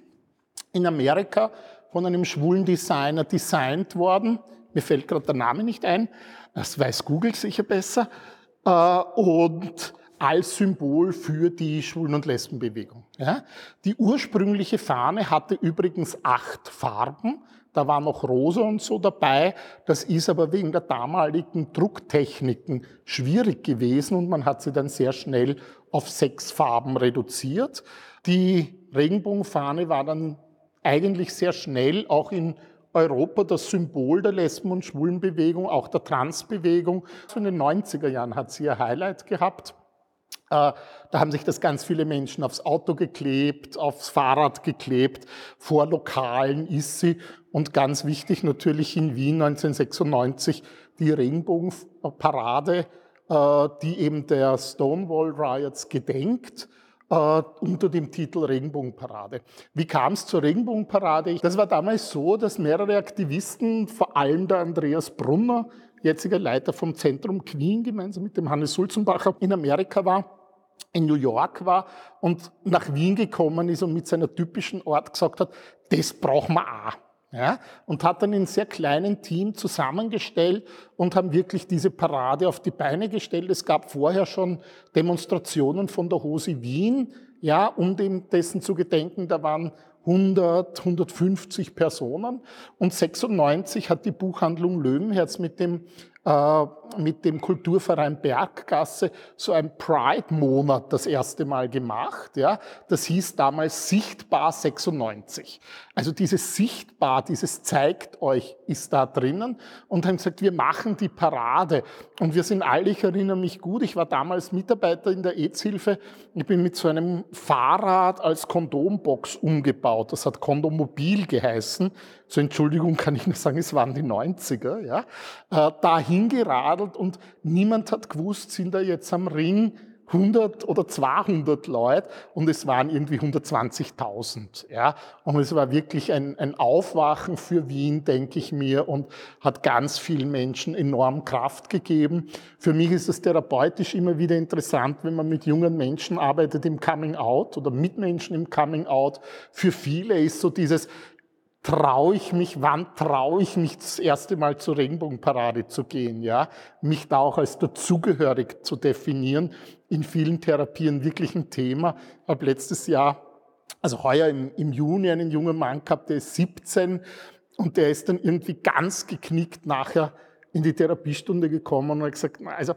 in Amerika von einem schwulen Designer designt worden mir fällt gerade der Name nicht ein, das weiß Google sicher besser, äh, und als Symbol für die Schwulen- und Lesbenbewegung. Die ursprüngliche Fahne hatte übrigens acht Farben. Da war noch rosa und so dabei. Das ist aber wegen der damaligen Drucktechniken schwierig gewesen und man hat sie dann sehr schnell auf sechs Farben reduziert. Die Regenbogenfahne war dann eigentlich sehr schnell auch in Europa das Symbol der Lesben- und Schwulenbewegung, auch der Transbewegung. in den 90er Jahren hat sie ihr Highlight gehabt. Äh, da haben sich das ganz viele Menschen aufs Auto geklebt, aufs Fahrrad geklebt. Vor Lokalen ist sie. Und ganz wichtig natürlich in Wien 1996 die Regenbogenparade, äh, die eben der Stonewall Riots gedenkt äh, unter dem Titel Regenbogenparade. Wie kam es zur Regenbogenparade? Das war damals so, dass mehrere Aktivisten, vor allem der Andreas Brunner, jetziger Leiter vom Zentrum Queen, gemeinsam mit dem Hannes Sulzenbacher in Amerika war, in New York war und nach Wien gekommen ist und mit seiner typischen Art gesagt hat, das brauchen wir auch. Ja, und hat dann in sehr kleinen Team zusammengestellt und haben wirklich diese Parade auf die Beine gestellt. Es gab vorher schon Demonstrationen von der Hose Wien, ja, um dem, dessen zu gedenken. Da waren 100, 150 Personen. Und 96 hat die Buchhandlung Löwenherz mit dem äh, mit dem Kulturverein Berggasse so ein Pride-Monat das erste Mal gemacht. Ja. Das hieß damals Sichtbar 96. Also dieses Sichtbar, dieses zeigt euch, ist da drinnen und haben gesagt, wir machen die Parade. Und wir sind alle, ich erinnere mich gut, ich war damals Mitarbeiter in der AIDS-Hilfe. Ich bin mit so einem Fahrrad als Kondombox umgebaut. Das hat Kondomobil geheißen. So Entschuldigung kann ich nur sagen, es waren die 90er. Ja. Äh, dahin geradelt und niemand hat gewusst, sind da jetzt am Ring 100 oder 200 Leute und es waren irgendwie 120.000. Ja. Und es war wirklich ein, ein Aufwachen für Wien, denke ich mir, und hat ganz vielen Menschen enorm Kraft gegeben. Für mich ist es therapeutisch immer wieder interessant, wenn man mit jungen Menschen arbeitet im Coming Out oder mit Menschen im Coming Out. Für viele ist so dieses, traue ich mich, wann traue ich mich das erste Mal zur Regenbogenparade zu gehen, ja? Mich da auch als dazugehörig zu definieren, in vielen Therapien wirklich ein Thema. Ich habe letztes Jahr, also heuer im, im Juni einen jungen Mann gehabt, der ist 17 und der ist dann irgendwie ganz geknickt nachher in die Therapiestunde gekommen und hat gesagt, also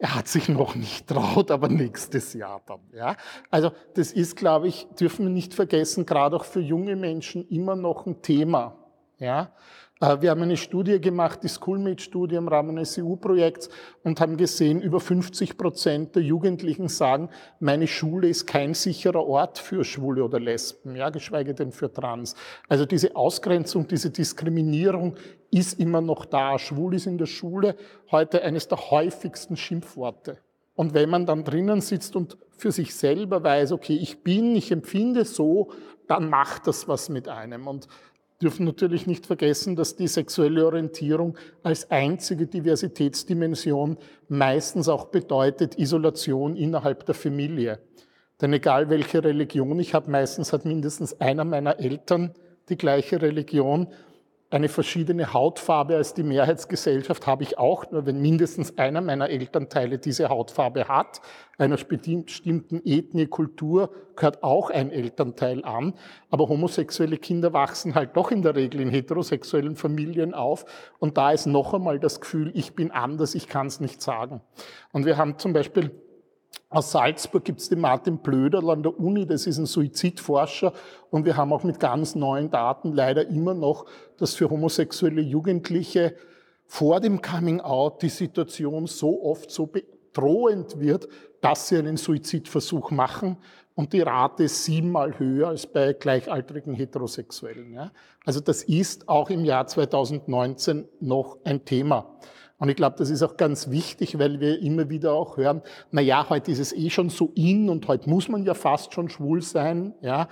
er hat sich noch nicht traut, aber nächstes Jahr dann. Ja? Also das ist, glaube ich, dürfen wir nicht vergessen, gerade auch für junge Menschen immer noch ein Thema. Ja? Äh, wir haben eine Studie gemacht, die Schoolmate-Studie im Rahmen eines EU-Projekts und haben gesehen, über 50 Prozent der Jugendlichen sagen, meine Schule ist kein sicherer Ort für Schwule oder Lesben, ja, geschweige denn für Trans. Also diese Ausgrenzung, diese Diskriminierung ist immer noch da. Schwul ist in der Schule heute eines der häufigsten Schimpfworte. Und wenn man dann drinnen sitzt und für sich selber weiß, okay, ich bin, ich empfinde so, dann macht das was mit einem. Und dürfen natürlich nicht vergessen, dass die sexuelle Orientierung als einzige Diversitätsdimension meistens auch bedeutet Isolation innerhalb der Familie. Denn egal welche Religion ich habe, meistens hat mindestens einer meiner Eltern die gleiche Religion eine verschiedene Hautfarbe als die Mehrheitsgesellschaft habe ich auch, nur wenn mindestens einer meiner Elternteile diese Hautfarbe hat. Einer bestimmten Ethnie, Kultur gehört auch ein Elternteil an. Aber homosexuelle Kinder wachsen halt doch in der Regel in heterosexuellen Familien auf. Und da ist noch einmal das Gefühl, ich bin anders, ich kann es nicht sagen. Und wir haben zum Beispiel aus Salzburg gibt es den Martin Blöderl an der Uni, das ist ein Suizidforscher und wir haben auch mit ganz neuen Daten leider immer noch, dass für homosexuelle Jugendliche vor dem Coming Out die Situation so oft so bedrohend wird, dass sie einen Suizidversuch machen und die Rate ist siebenmal höher als bei gleichaltrigen Heterosexuellen. Also das ist auch im Jahr 2019 noch ein Thema. Und ich glaube, das ist auch ganz wichtig, weil wir immer wieder auch hören, na ja, heute ist es eh schon so in und heute muss man ja fast schon schwul sein, ja,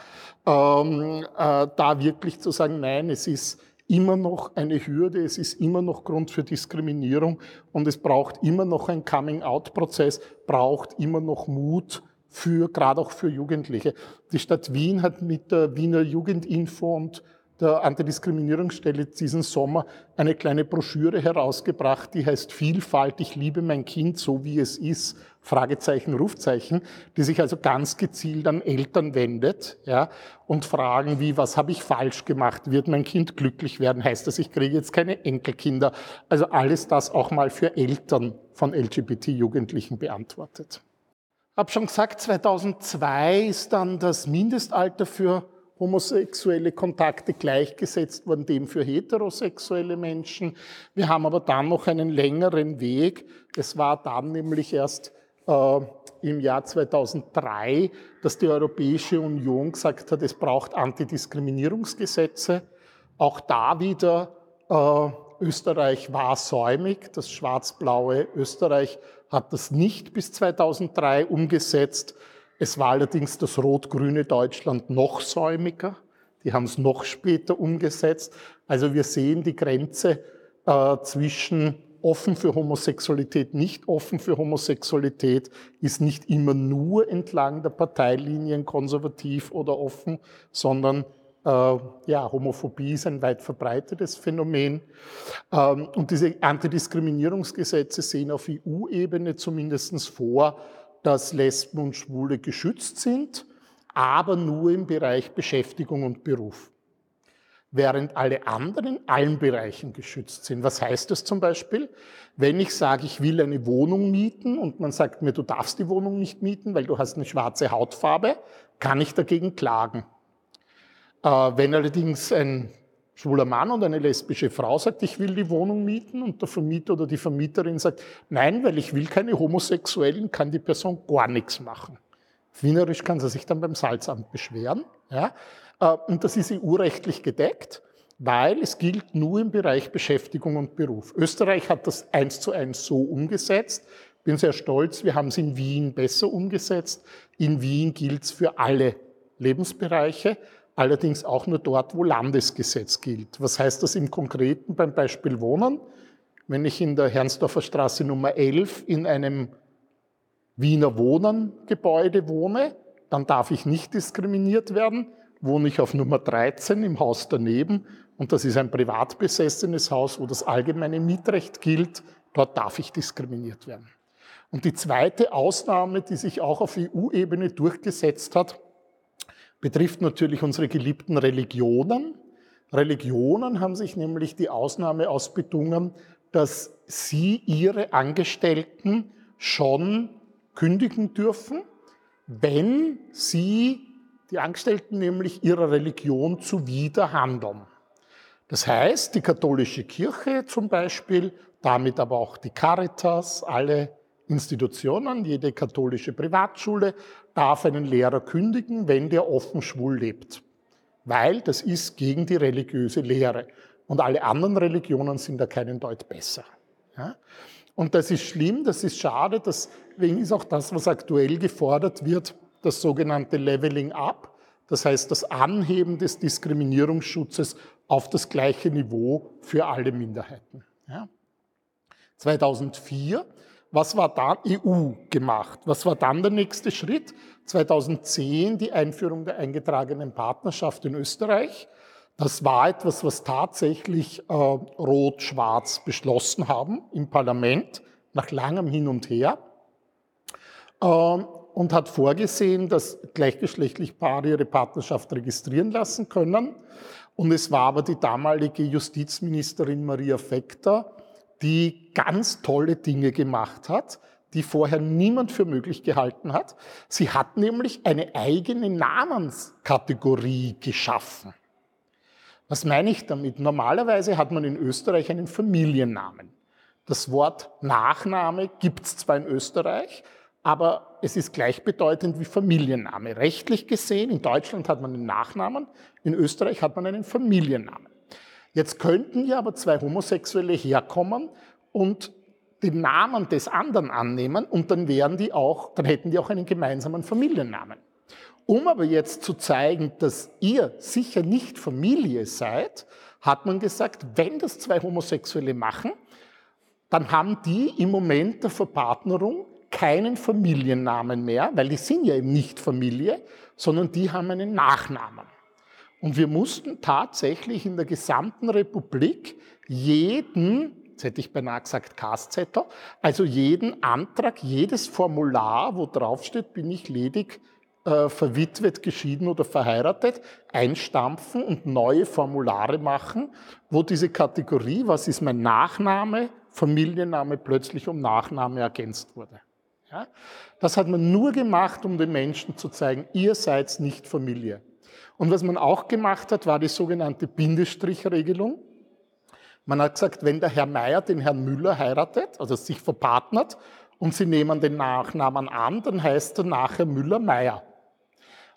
ähm, äh, da wirklich zu sagen, nein, es ist immer noch eine Hürde, es ist immer noch Grund für Diskriminierung und es braucht immer noch ein Coming-out-Prozess, braucht immer noch Mut für, gerade auch für Jugendliche. Die Stadt Wien hat mit der Wiener Jugendinfo und der Antidiskriminierungsstelle diesen Sommer eine kleine Broschüre herausgebracht, die heißt Vielfalt, ich liebe mein Kind so wie es ist, Fragezeichen, Rufzeichen, die sich also ganz gezielt an Eltern wendet ja, und fragen wie, was habe ich falsch gemacht, wird mein Kind glücklich werden, heißt das, ich kriege jetzt keine Enkelkinder. Also alles das auch mal für Eltern von LGBT-Jugendlichen beantwortet. Ich habe schon gesagt, 2002 ist dann das Mindestalter für homosexuelle Kontakte gleichgesetzt worden dem für heterosexuelle Menschen. Wir haben aber dann noch einen längeren Weg. Es war dann nämlich erst äh, im Jahr 2003, dass die Europäische Union gesagt hat, es braucht Antidiskriminierungsgesetze. Auch da wieder äh, Österreich war säumig. Das schwarz-blaue Österreich hat das nicht bis 2003 umgesetzt. Es war allerdings das rot-grüne Deutschland noch säumiger. Die haben es noch später umgesetzt. Also wir sehen die Grenze äh, zwischen offen für Homosexualität, nicht offen für Homosexualität, ist nicht immer nur entlang der Parteilinien konservativ oder offen, sondern Äh, ja, Homophobie ist ein weit verbreitetes Phänomen. Ähm, und diese Antidiskriminierungsgesetze sehen auf EU-Ebene zumindest vor, dass Lesben und Schwule geschützt sind, aber nur im Bereich Beschäftigung und Beruf. Während alle anderen in allen Bereichen geschützt sind. Was heißt das zum Beispiel? Wenn ich sage, ich will eine Wohnung mieten und man sagt mir, du darfst die Wohnung nicht mieten, weil du hast eine schwarze Hautfarbe, kann ich dagegen klagen. Äh, wenn allerdings ein schwuler Mann und eine lesbische Frau sagt, ich will die Wohnung mieten und der Vermieter oder die Vermieterin sagt, nein, weil ich will keine Homosexuellen, kann die Person gar nichts machen. Wienerisch kann sie sich dann beim Salzamt beschweren. Ja? Äh, und das ist EU-rechtlich gedeckt, weil es gilt nur im Bereich Beschäftigung und Beruf. Österreich hat das eins zu eins so umgesetzt. Bin sehr stolz, wir haben es in Wien besser umgesetzt. In Wien gilt es für alle Lebensbereiche allerdings auch nur dort, wo Landesgesetz gilt. Was heißt das im Konkreten beim Beispiel Wohnen? Wenn ich in der Herrnsdorfer Straße Nummer 11 in einem Wiener Wohnengebäude wohne, dann darf ich nicht diskriminiert werden. Wohne ich auf Nummer 13 im Haus daneben und das ist ein privat besessenes Haus, wo das allgemeine Mietrecht gilt, dort darf ich diskriminiert werden. Und die zweite Ausnahme, die sich auch auf EU-Ebene durchgesetzt hat, betrifft natürlich unsere geliebten Religionen. Religionen haben sich nämlich die Ausnahme ausbedungen, dass sie ihre Angestellten schon kündigen dürfen, wenn sie, die Angestellten nämlich ihrer Religion zuwider handeln. Das heißt, die katholische Kirche zum Beispiel, damit aber auch die Caritas, alle Institutionen, jede katholische Privatschule darf einen Lehrer kündigen, wenn der offen schwul lebt. Weil das ist gegen die religiöse Lehre. Und alle anderen Religionen sind da keinen Deut besser. Ja? Und das ist schlimm, das ist schade, deswegen ist auch das, was aktuell gefordert wird, das sogenannte Leveling Up, das heißt das Anheben des Diskriminierungsschutzes auf das gleiche Niveau für alle Minderheiten. Ja? 2004 was war da EU gemacht? Was war dann der nächste Schritt? 2010 die Einführung der eingetragenen Partnerschaft in Österreich. Das war etwas, was tatsächlich äh, Rot-Schwarz beschlossen haben im Parlament nach langem Hin und Her äh, und hat vorgesehen, dass gleichgeschlechtlich Paare ihre Partnerschaft registrieren lassen können. Und es war aber die damalige Justizministerin Maria Fekter, die ganz tolle Dinge gemacht hat, die vorher niemand für möglich gehalten hat. Sie hat nämlich eine eigene Namenskategorie geschaffen. Was meine ich damit? Normalerweise hat man in Österreich einen Familiennamen. Das Wort Nachname gibt es zwar in Österreich, aber es ist gleichbedeutend wie Familienname. Rechtlich gesehen, in Deutschland hat man einen Nachnamen, in Österreich hat man einen Familiennamen. Jetzt könnten ja aber zwei Homosexuelle herkommen und den Namen des anderen annehmen und dann wären die auch, dann hätten die auch einen gemeinsamen Familiennamen. Um aber jetzt zu zeigen, dass ihr sicher nicht Familie seid, hat man gesagt, wenn das zwei Homosexuelle machen, dann haben die im Moment der Verpartnerung keinen Familiennamen mehr, weil die sind ja eben nicht Familie, sondern die haben einen Nachnamen. Und wir mussten tatsächlich in der gesamten Republik jeden, jetzt hätte ich beinahe gesagt Kastzettel, also jeden Antrag, jedes Formular, wo draufsteht, bin ich ledig, äh, verwitwet, geschieden oder verheiratet, einstampfen und neue Formulare machen, wo diese Kategorie, was ist mein Nachname, Familienname plötzlich um Nachname ergänzt wurde. Ja? Das hat man nur gemacht, um den Menschen zu zeigen, ihr seid nicht Familie. Und was man auch gemacht hat, war die sogenannte Bindestrichregelung. Man hat gesagt, wenn der Herr Meier den Herrn Müller heiratet, also sich verpartnert, und sie nehmen den Nachnamen an, dann heißt er nachher Müller-Meier.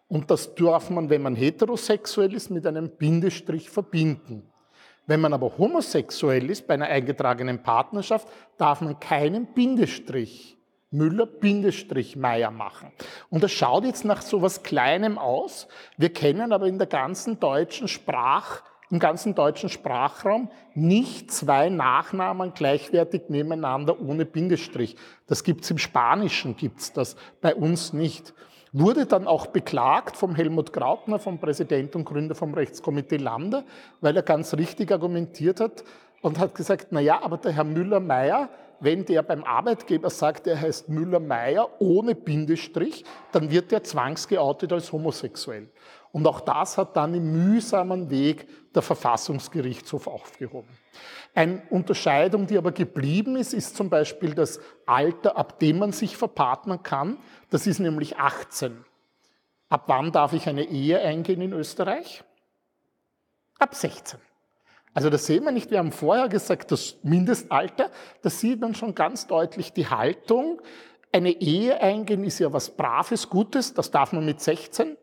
Und das darf man, wenn man heterosexuell ist, mit einem Bindestrich verbinden. Wenn man aber homosexuell ist, bei einer eingetragenen Partnerschaft, darf man keinen Bindestrich Müller-Meier machen. Und das schaut jetzt nach so was Kleinem aus. Wir kennen aber in der ganzen deutschen Sprach, im ganzen deutschen Sprachraum nicht zwei Nachnamen gleichwertig nebeneinander ohne Bindestrich. Das gibt's im Spanischen, gibt's das, bei uns nicht. Wurde dann auch beklagt vom Helmut Graupner, vom Präsident und Gründer vom Rechtskomitee Lande, weil er ganz richtig argumentiert hat und hat gesagt, na ja, aber der Herr Müller-Meyer, wenn der beim Arbeitgeber sagt, er heißt Müller-Meyer ohne Bindestrich, dann wird der zwangsgeoutet als homosexuell. Und auch das hat dann im mühsamen Weg der Verfassungsgerichtshof aufgehoben. Eine Unterscheidung, die aber geblieben ist, ist zum Beispiel das Alter, ab dem man sich verpartnern kann. Das ist nämlich 18. Ab wann darf ich eine Ehe eingehen in Österreich? Ab 16. Also das sehen wir nicht. Wir haben vorher gesagt, das Mindestalter, da sieht man schon ganz deutlich die Haltung. Eine Ehe eingehen ist ja was Braves, Gutes, das darf man mit 16.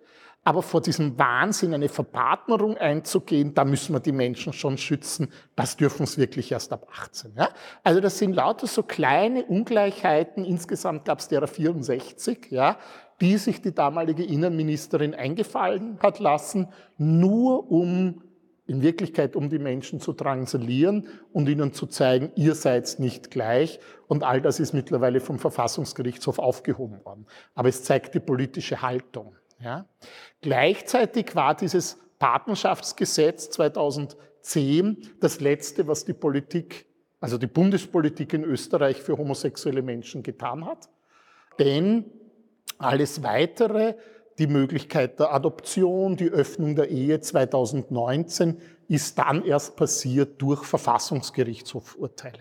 Aber vor diesem Wahnsinn, eine Verpartnerung einzugehen, da müssen wir die Menschen schon schützen. Das dürfen es wirklich erst ab 18. Ja? Also das sind lauter so kleine Ungleichheiten. Insgesamt gab es derer 64, ja, die sich die damalige Innenministerin eingefallen hat lassen, nur um in Wirklichkeit um die Menschen zu drangsalieren und ihnen zu zeigen, ihr seid nicht gleich. Und all das ist mittlerweile vom Verfassungsgerichtshof aufgehoben worden. Aber es zeigt die politische Haltung. Ja. Gleichzeitig war dieses Partnerschaftsgesetz 2010 das letzte, was die Politik, also die Bundespolitik in Österreich für homosexuelle Menschen getan hat. Denn alles weitere, die Möglichkeit der Adoption, die Öffnung der Ehe 2019 ist dann erst passiert durch Verfassungsgerichtshofurteile.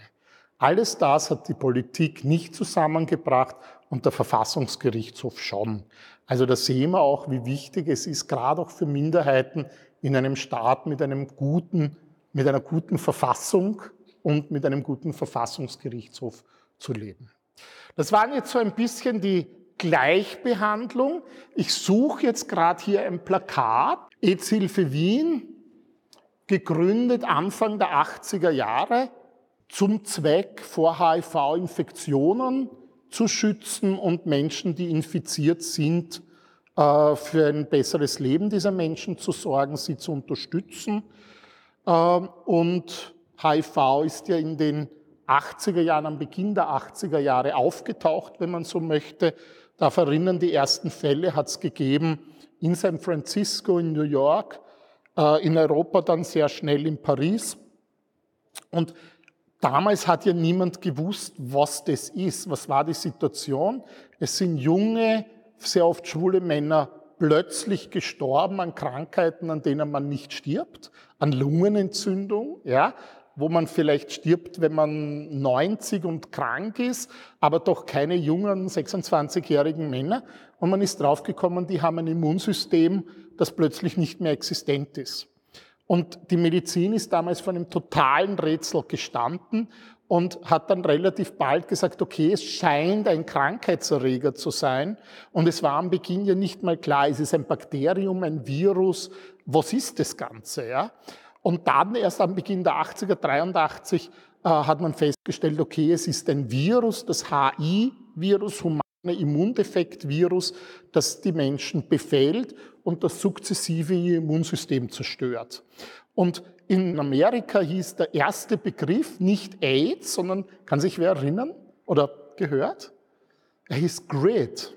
Alles das hat die Politik nicht zusammengebracht und der Verfassungsgerichtshof schon. Also da sehen wir auch, wie wichtig es ist, gerade auch für Minderheiten in einem Staat mit einem guten, mit einer guten Verfassung und mit einem guten Verfassungsgerichtshof zu leben. Das waren jetzt so ein bisschen die Gleichbehandlung. Ich suche jetzt gerade hier ein Plakat, EZ-Hilfe Wien, gegründet Anfang der 80er Jahre zum Zweck vor HIV-Infektionen zu schützen und Menschen, die infiziert sind, äh, für ein besseres Leben dieser Menschen zu sorgen, sie zu unterstützen. Ähm, und HIV ist ja in den 80er Jahren, am Beginn der 80er Jahre aufgetaucht, wenn man so möchte. Da erinnern die ersten Fälle hat es gegeben in San Francisco, in New York, äh, in Europa dann sehr schnell in Paris. Und Damals hat ja niemand gewusst, was das ist. Was war die Situation? Es sind junge, sehr oft schwule Männer plötzlich gestorben an Krankheiten, an denen man nicht stirbt, an Lungenentzündung, ja, wo man vielleicht stirbt, wenn man 90 und krank ist, aber doch keine jungen 26-jährigen Männer. Und man ist draufgekommen, die haben ein Immunsystem, das plötzlich nicht mehr existent ist. Und die Medizin ist damals vor einem totalen Rätsel gestanden und hat dann relativ bald gesagt, okay, es scheint ein Krankheitserreger zu sein. Und es war am Beginn ja nicht mal klar, ist es ein Bakterium, ein Virus, was ist das Ganze? Ja? Und dann erst am Beginn der 80er, 83, äh, hat man festgestellt, okay, es ist ein Virus, das HI-Virus, humane Immundefekt-Virus, das die Menschen befällt und das sukzessive ihr Immunsystem zerstört. Und in Amerika hieß der erste Begriff nicht AIDS, sondern kann sich wer erinnern oder gehört? Er hieß GRID.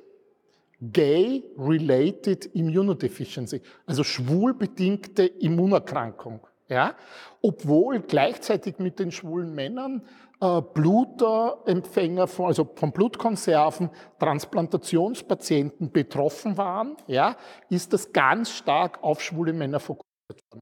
Gay-Related Immunodeficiency, also schwulbedingte Immunerkrankung. Ja? Obwohl gleichzeitig mit den schwulen Männern äh, Blutempfänger, von, also von Blutkonserven, Transplantationspatienten betroffen waren, ja, ist das ganz stark auf schwule Männer fokussiert worden.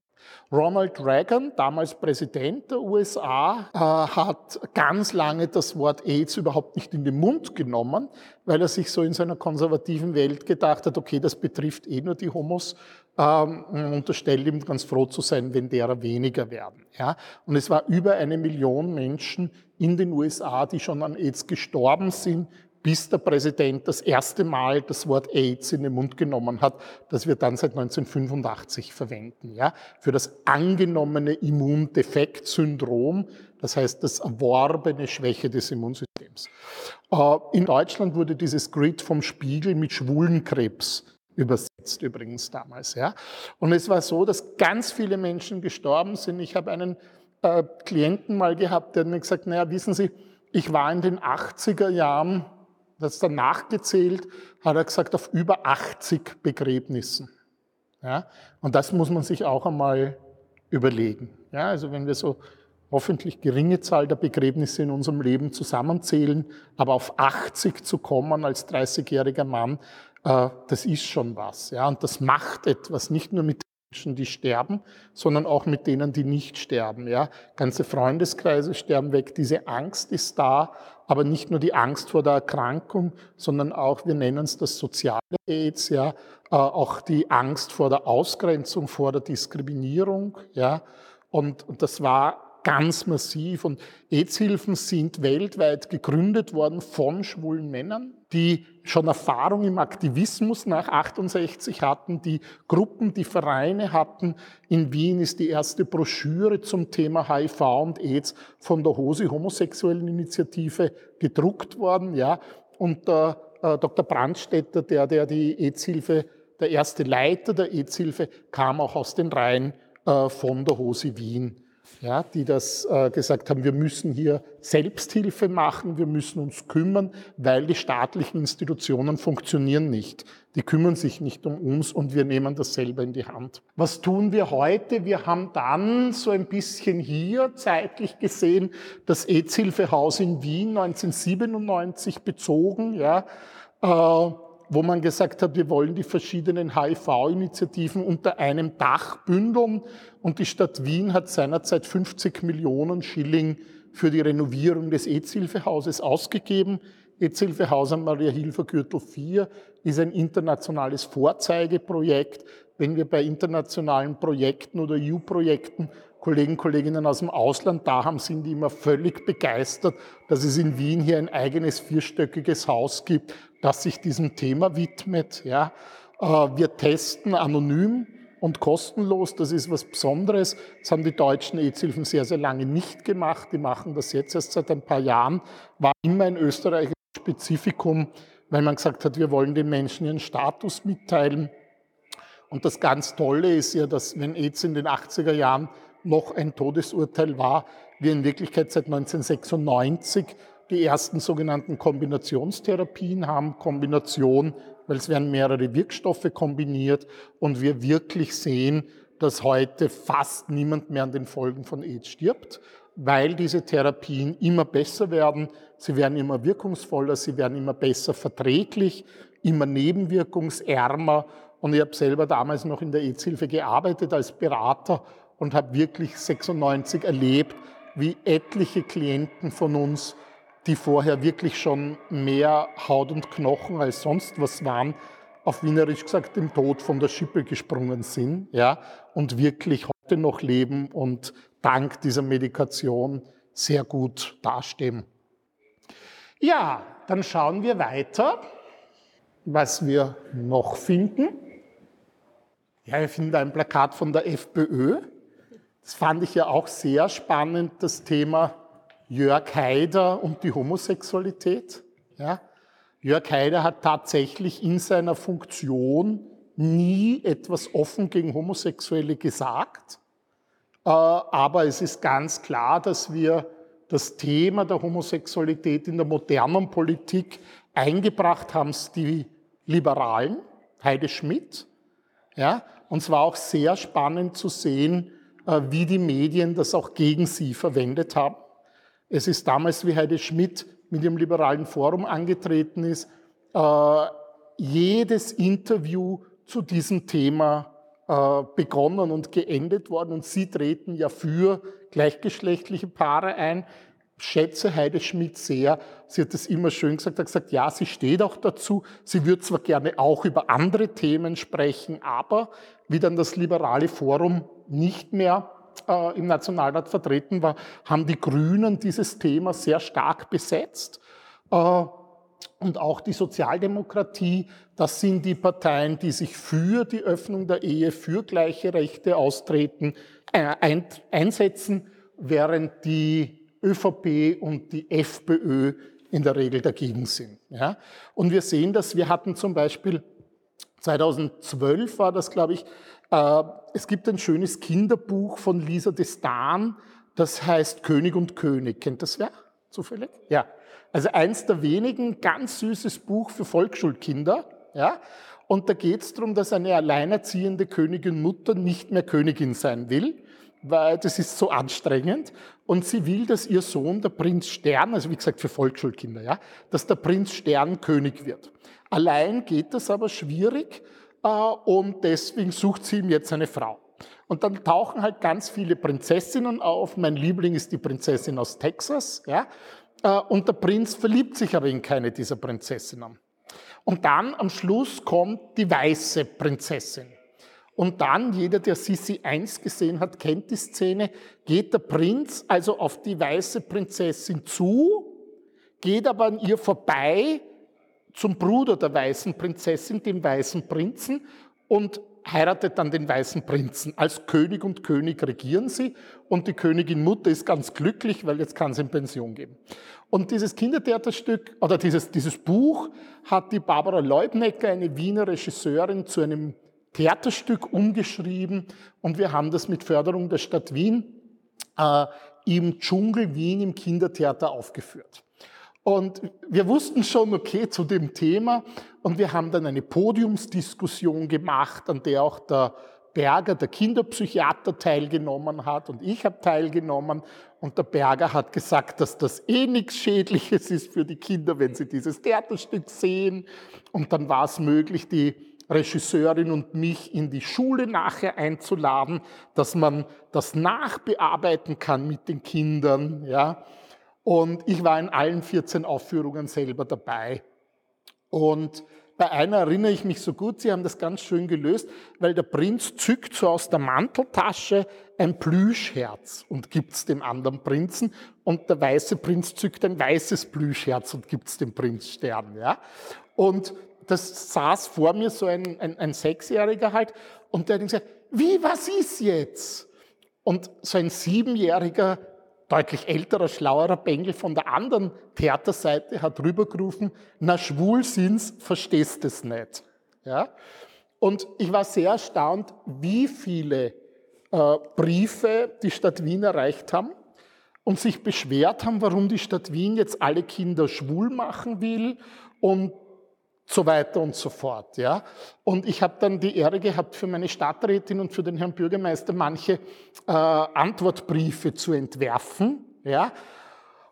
Ronald Reagan, damals Präsident der USA, äh, hat ganz lange das Wort AIDS überhaupt nicht in den Mund genommen, weil er sich so in seiner konservativen Welt gedacht hat, okay, das betrifft eh nur die Homos, ähm, unterstellt ihm ganz froh zu sein, wenn derer weniger werden. Ja? Und es war über eine Million Menschen in den USA, die schon an AIDS gestorben sind, bis der Präsident das erste Mal das Wort AIDS in den Mund genommen hat, das wir dann seit 1985 verwenden, ja, für das angenommene Immundefekt-Syndrom, das heißt das erworbene Schwäche des Immunsystems. Äh, in Deutschland wurde dieses Grid vom Spiegel mit Schwulenkrebs übersetzt übrigens damals. Ja. Und es war so, dass ganz viele Menschen gestorben sind. Ich habe einen äh, Klienten mal gehabt, der hat mir gesagt, naja, wissen Sie, ich war in den 80er Jahren das ist dann nachgezählt, hat er gesagt, auf über 80 Begräbnissen. Ja? Und das muss man sich auch einmal überlegen. Ja? Also wenn wir so hoffentlich geringe Zahl der Begräbnisse in unserem Leben zusammenzählen, aber auf 80 zu kommen als 30-jähriger Mann, das ist schon was. Ja? Und das macht etwas, nicht nur mit Menschen, die sterben, sondern auch mit denen, die nicht sterben. Ja? Ganze Freundeskreise sterben weg. Diese Angst ist da, aber nicht nur die Angst vor der Erkrankung, sondern auch, wir nennen es das soziale AIDS, ja, äh, auch die Angst vor der Ausgrenzung, vor der Diskriminierung, ja. Und, und das war ganz massiv. Und AIDS-Hilfen sind weltweit gegründet worden von schwulen Männern, die schon Erfahrung im Aktivismus nach 68 hatten, die Gruppen, die Vereine hatten. In Wien ist die erste Broschüre zum Thema HIV und AIDS von der Hose Homosexuellen Initiative gedruckt worden, ja. Und der äh, Dr. Brandstetter, der, der die AIDS-Hilfe, der erste Leiter der AIDS-Hilfe, kam auch aus den Reihen äh, von der Hose Wien ja, die das äh, gesagt haben, wir müssen hier Selbsthilfe machen, wir müssen uns kümmern, weil die staatlichen Institutionen funktionieren nicht. Die kümmern sich nicht um uns und wir nehmen das selber in die Hand. Was tun wir heute? Wir haben dann so ein bisschen hier zeitlich gesehen das AIDS-Hilfehaus in Wien 1997 bezogen, ja, äh, wo man gesagt hat, wir wollen die verschiedenen HIV-Initiativen unter einem Dach bündeln. Und die Stadt Wien hat seinerzeit 50 Millionen Schilling für die Renovierung des EZ-Hilfehauses ausgegeben. EZ-Hilfehaus am Maria-Hilfer-Gürtel 4 ist ein internationales Vorzeigeprojekt. Wenn wir bei internationalen Projekten oder EU-Projekten Kollegen, Kolleginnen aus dem Ausland da haben, sind die immer völlig begeistert, dass es in Wien hier ein eigenes vierstöckiges Haus gibt, das sich diesem Thema widmet. Ja. Äh, wir testen anonym und kostenlos, das ist was Besonderes. Das haben die deutschen EZ-Hilfen sehr, sehr lange nicht gemacht. Die machen das jetzt erst seit ein paar Jahren. War immer ein österreichisches Spezifikum, weil man gesagt hat, wir wollen den Menschen ihren Status mitteilen. Und das ganz Tolle ist ja, dass wenn AIDS in den 80er Jahren noch ein Todesurteil war, wir in Wirklichkeit seit 1996 die ersten sogenannten Kombinationstherapien haben. Kombination, weil es werden mehrere Wirkstoffe kombiniert und wir wirklich sehen, dass heute fast niemand mehr an den Folgen von AIDS stirbt, weil diese Therapien immer besser werden, sie werden immer wirkungsvoller, sie werden immer besser verträglich, immer nebenwirkungsärmer. Und ich habe selber damals noch in der AIDS-Hilfe gearbeitet als Berater und habe wirklich 96 erlebt, wie etliche Klienten von uns die vorher wirklich schon mehr Haut und Knochen als sonst was waren, auf Wienerisch gesagt dem Tod von der Schippe gesprungen sind ja, und wirklich heute noch leben und dank dieser Medikation sehr gut dastehen. Ja, dann schauen wir weiter, was wir noch finden. Ja, wir finden ein Plakat von der FPÖ. Das fand ich ja auch sehr spannend, das Thema Jörg Haider und die Homosexualität. Ja? Jörg Haider hat tatsächlich in seiner Funktion nie etwas offen gegen Homosexuelle gesagt. Äh, aber es ist ganz klar, dass wir das Thema der Homosexualität in der modernen Politik eingebracht haben, die Liberalen, Heide Schmidt. Ja, und es war auch sehr spannend zu sehen, äh, wie die Medien das auch gegen sie verwendet haben. Es ist damals, wie Heide Schmidt mit dem Liberalen Forum angetreten ist, äh, jedes Interview zu diesem Thema äh, begonnen und geendet worden. Und Sie treten ja für gleichgeschlechtliche Paare ein. Schätze Heide Schmidt sehr. Sie hat es immer schön gesagt, hat gesagt, ja, sie steht auch dazu. Sie würde zwar gerne auch über andere Themen sprechen, aber wie dann das liberale Forum nicht mehr äh, im Nationalrat vertreten war, haben die Grünen dieses Thema sehr stark besetzt. Äh, und auch die Sozialdemokratie, das sind die Parteien, die sich für die Öffnung der Ehe, für gleiche Rechte austreten, äh, ein, einsetzen, während die ÖVP und die FPÖ in der Regel dagegen sind. Ja? Und wir sehen das, wir hatten zum Beispiel 2012 war das, glaube ich, äh, es gibt ein schönes Kinderbuch von Lisa Destan, das heißt König und König. Kennt das wer? Zufällig? Ja. Also eins der wenigen ganz süßes Buch für Volksschulkinder. Ja? Und da geht es darum, dass eine alleinerziehende Königin Mutter nicht mehr Königin sein will, weil das ist so anstrengend. Und sie will, dass ihr Sohn, der Prinz Stern, also wie gesagt für Volksschulkinder, ja, dass der Prinz Stern König wird. Allein geht das aber schwierig äh, und deswegen sucht sie ihm jetzt eine Frau. Und dann tauchen halt ganz viele Prinzessinnen auf. Mein Liebling ist die Prinzessin aus Texas. Ja? Äh, und der Prinz verliebt sich aber in keine dieser Prinzessinnen. Und dann am Schluss kommt die weiße Prinzessin. Und dann, jeder, der Sissi 1 gesehen hat, kennt die Szene, geht der Prinz also auf die weiße Prinzessin zu, geht aber an ihr vorbei zum Bruder der weißen Prinzessin, dem weißen Prinzen, und heiratet dann den weißen Prinzen. Als König und König regieren sie und die Königin Mutter ist ganz glücklich, weil jetzt kann sie in Pension geben. Und dieses Kindertheaterstück oder dieses, dieses Buch hat die Barbara Leubnecker, eine Wiener Regisseurin, zu einem Theaterstück umgeschrieben und wir haben das mit Förderung der Stadt Wien äh, im Dschungel Wien im Kindertheater aufgeführt. Und wir wussten schon, okay, zu dem Thema und wir haben dann eine Podiumsdiskussion gemacht, an der auch der Berger, der Kinderpsychiater, teilgenommen hat und ich habe teilgenommen. Und der Berger hat gesagt, dass das eh nichts Schädliches ist für die Kinder, wenn sie dieses Theaterstück sehen. Und dann war es möglich, die Regisseurin und mich in die Schule nachher einzuladen, dass man das nachbearbeiten kann mit den Kindern. Ja. Und ich war in allen 14 Aufführungen selber dabei. Und bei einer erinnere ich mich so gut, sie haben das ganz schön gelöst, weil der Prinz zückt so aus der Manteltasche ein Plüschherz und gibt es dem anderen Prinzen und der weiße Prinz zückt ein weißes Plüschherz und gibt es dem Prinzstern. Ja? Und das saß vor mir so ein, ein, ein Sechsjähriger halt und der hat gesagt, wie, was ist jetzt? Und so ein Siebenjähriger deutlich älterer, schlauerer Bengel von der anderen Theaterseite hat rübergerufen, na schwul sind's, verstehst es nicht. Ja? Und ich war sehr erstaunt, wie viele äh, Briefe die Stadt Wien erreicht haben und sich beschwert haben, warum die Stadt Wien jetzt alle Kinder schwul machen will und so weiter und so fort. Ja. Und ich habe dann die Ehre gehabt, für meine Stadträtin und für den Herrn Bürgermeister manche äh, Antwortbriefe zu entwerfen. Ja.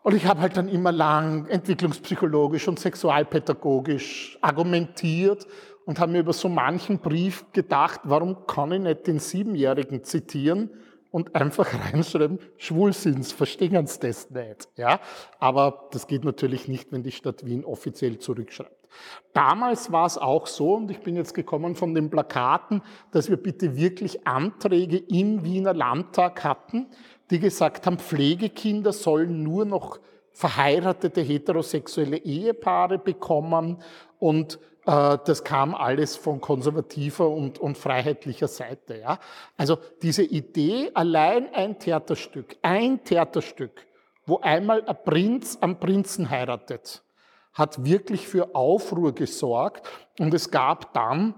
Und ich habe halt dann immer lang entwicklungspsychologisch und sexualpädagogisch argumentiert und habe mir über so manchen Brief gedacht, warum kann ich nicht den Siebenjährigen zitieren und einfach reinschreiben, Schwulsinns, verstehen Sie das nicht. Ja? Aber das geht natürlich nicht, wenn die Stadt Wien offiziell zurückschreibt. Damals war es auch so, und ich bin jetzt gekommen von den Plakaten, dass wir bitte wirklich Anträge im Wiener Landtag hatten, die gesagt haben, Pflegekinder sollen nur noch verheiratete heterosexuelle Ehepaare bekommen und äh, das kam alles von konservativer und, und freiheitlicher Seite. Ja? Also diese Idee, allein ein Theaterstück, ein Theaterstück, wo einmal ein Prinz am Prinzen heiratet, hat wirklich für Aufruhr gesorgt. Und es gab dann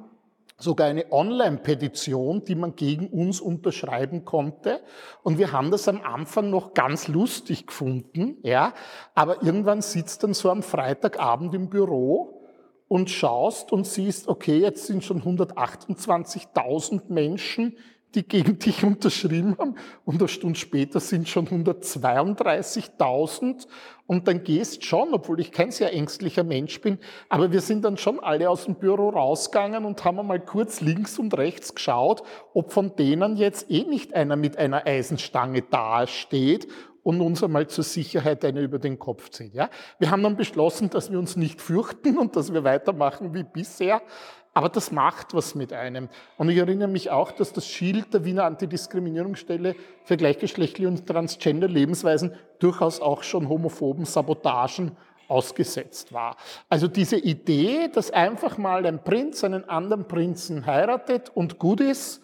sogar eine Online-Petition, die man gegen uns unterschreiben konnte. Und wir haben das am Anfang noch ganz lustig gefunden, ja. Aber irgendwann sitzt dann so am Freitagabend im Büro und schaust und siehst, okay, jetzt sind schon 128.000 Menschen die gegen dich unterschrieben haben und eine Stunde später sind schon 132.000 und dann gehst schon, obwohl ich kein sehr ängstlicher Mensch bin, aber wir sind dann schon alle aus dem Büro rausgegangen und haben einmal kurz links und rechts geschaut, ob von denen jetzt eh nicht einer mit einer Eisenstange da steht und uns einmal zur Sicherheit eine über den Kopf zieht. Ja? Wir haben dann beschlossen, dass wir uns nicht fürchten und dass wir weitermachen wie bisher. Aber das macht was mit einem. Und ich erinnere mich auch, dass das Schild der Wiener Antidiskriminierungsstelle für gleichgeschlechtliche und transgender Lebensweisen durchaus auch schon homophoben Sabotagen ausgesetzt war. Also diese Idee, dass einfach mal ein Prinz einen anderen Prinzen heiratet und gut ist,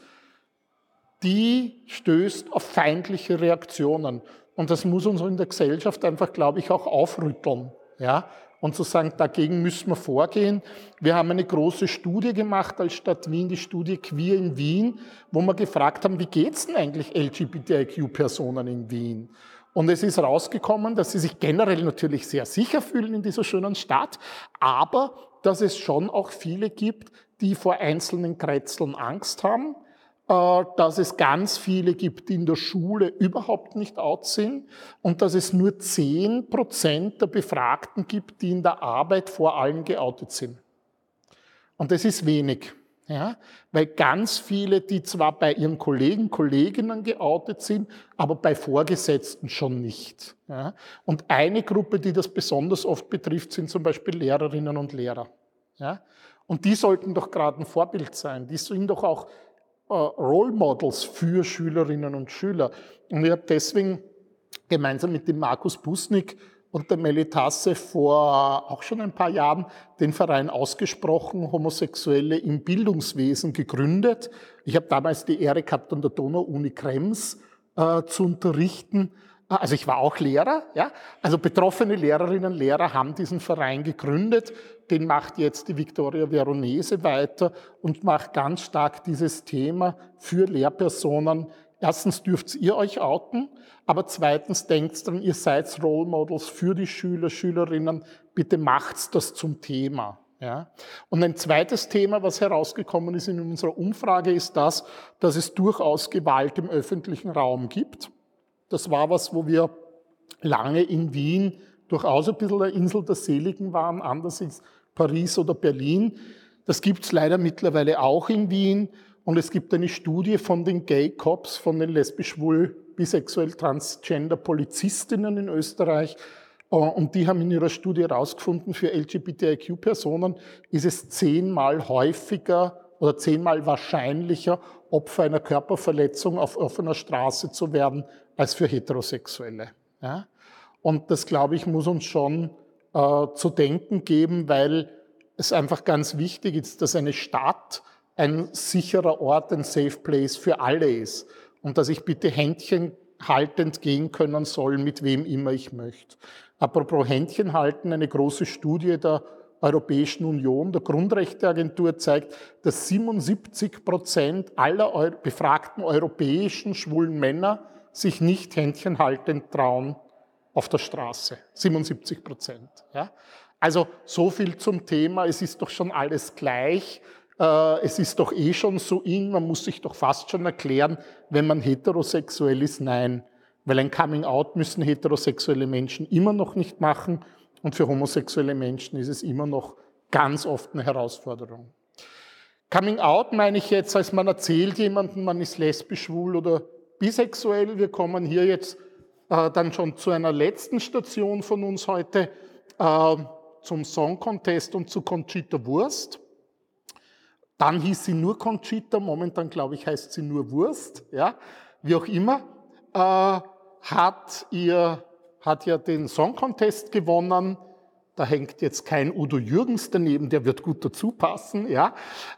die stößt auf feindliche Reaktionen. Und das muss uns in der Gesellschaft einfach, glaube ich, auch aufrütteln. Ja? Und zu sagen, dagegen müssen wir vorgehen. Wir haben eine große Studie gemacht als Stadt Wien, die Studie Queer in Wien, wo wir gefragt haben, wie geht's denn eigentlich LGBTIQ-Personen in Wien? Und es ist rausgekommen, dass sie sich generell natürlich sehr sicher fühlen in dieser schönen Stadt, aber dass es schon auch viele gibt, die vor einzelnen Kretzeln Angst haben, dass es ganz viele gibt, die in der Schule überhaupt nicht out sind und dass es nur zehn Prozent der Befragten gibt, die in der Arbeit vor allem geoutet sind. Und das ist wenig. Ja, weil ganz viele, die zwar bei ihren Kollegen, Kolleginnen geoutet sind, aber bei Vorgesetzten schon nicht. Ja, und eine Gruppe, die das besonders oft betrifft, sind zum Beispiel Lehrerinnen und Lehrer. Ja, und die sollten doch gerade ein Vorbild sein. Die sind doch auch äh, Role Models für Schülerinnen und Schüler. Und ich habe deswegen gemeinsam mit dem Markus Busnik und der Melitasse vor auch schon ein paar Jahren den Verein ausgesprochen Homosexuelle im Bildungswesen gegründet. Ich habe damals die Ehre gehabt, an der Donau-Uni Krems äh, zu unterrichten. Also ich war auch Lehrer, ja. Also betroffene Lehrerinnen und Lehrer haben diesen Verein gegründet. Den macht jetzt die Victoria Veronese weiter und macht ganz stark dieses Thema für Lehrpersonen. Erstens dürft ihr euch outen, aber zweitens denkt dran, ihr seid Role Models für die Schüler, Schülerinnen. Bitte macht's das zum Thema. Ja. Und ein zweites Thema, was herausgekommen ist in unserer Umfrage, ist das, dass es durchaus Gewalt im öffentlichen Raum gibt. Das war was, wo wir lange in Wien durchaus ein bisschen eine Insel der Seligen waren, anders als Paris oder Berlin. Das gibt's leider mittlerweile auch in Wien. Und es gibt eine Studie von den Gay Cops, von den lesbisch-schwul bisexuell transgender Polizistinnen in Österreich. Äh, und die haben in ihrer Studie herausgefunden, für LGBTIQ-Personen ist es zehnmal häufiger oder zehnmal wahrscheinlicher, Opfer einer Körperverletzung auf offener Straße zu werden, als für Heterosexuelle. Ja? Und das, glaube ich, muss uns schon äh, zu denken geben, weil es einfach ganz wichtig ist, dass eine Stadt ein sicherer Ort, ein Safe Place für alle ist und dass ich bitte Händchen haltend gehen können soll, mit wem immer ich möchte. Apropos Händchen halten, eine große Studie der Europäischen Union, der Grundrechteagentur zeigt, dass 77 Prozent aller befragten europäischen schwulen Männer sich nicht Händchen haltend trauen auf der Straße. 77 Prozent. Ja? Also so viel zum Thema, es ist doch schon alles gleich. Äh, es ist doch eh schon so in, man muss sich doch fast schon erklären, wenn man heterosexuell ist, nein. Weil ein Coming-out müssen heterosexuelle Menschen immer noch nicht machen und für homosexuelle Menschen ist es immer noch ganz oft eine Herausforderung. Coming out meine ich jetzt, als man erzählt jemandem, man ist lesbisch, schwul oder bisexuell. Wir kommen hier jetzt äh, dann schon zu einer letzten Station von uns heute, äh, zum Song Contest und zu Conchita Wurst. Dann hieß sie nur Conchita, momentan glaube ich heißt sie nur Wurst, ja, wie auch immer, äh, hat ihr, hat ja den Song Contest gewonnen. Da hängt jetzt kein Udo Jürgens daneben, der wird gut dazu passen, ja.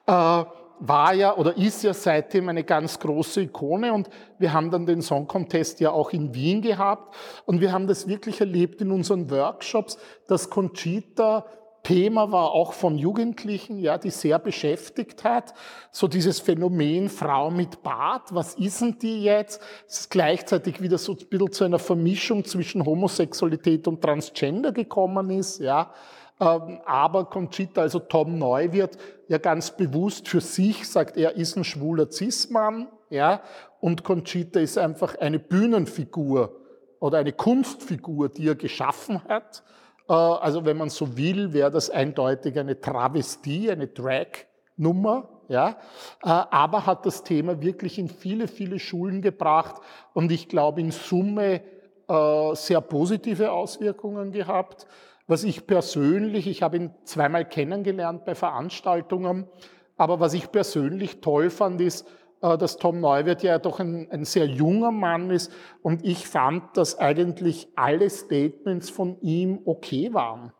Äh, war ja oder ist ja seitdem eine ganz große Ikone und wir haben dann den Song Contest ja auch in Wien gehabt und wir haben das wirklich erlebt in unseren Workshops, dass Conchita Thema war auch von Jugendlichen, ja, die sehr beschäftigt hat. So dieses Phänomen Frau mit Bart, was ist denn die jetzt? Es ist gleichzeitig wieder so ein bisschen zu einer Vermischung zwischen Homosexualität und Transgender gekommen ist, ja. Ähm, aber Conchita, also Tom Neuwirth, ja ganz bewusst für sich sagt, er ist ein schwuler Cis-Mann, ja. Und Conchita ist einfach eine Bühnenfigur oder eine Kunstfigur, die er geschaffen hat äh, also wenn man so will, wäre das eindeutig eine Travestie, eine Drag-Nummer. Ja, äh, aber hat das Thema wirklich in viele, viele Schulen gebracht und ich glaube in Summe äh, sehr positive Auswirkungen gehabt. Was ich persönlich, ich habe ihn zweimal kennengelernt bei Veranstaltungen, aber was ich persönlich toll fand, ist, äh, dass Tom Neuwirth ja doch ein, ein, sehr junger Mann ist und ich fand, dass eigentlich alle Statements von ihm okay waren.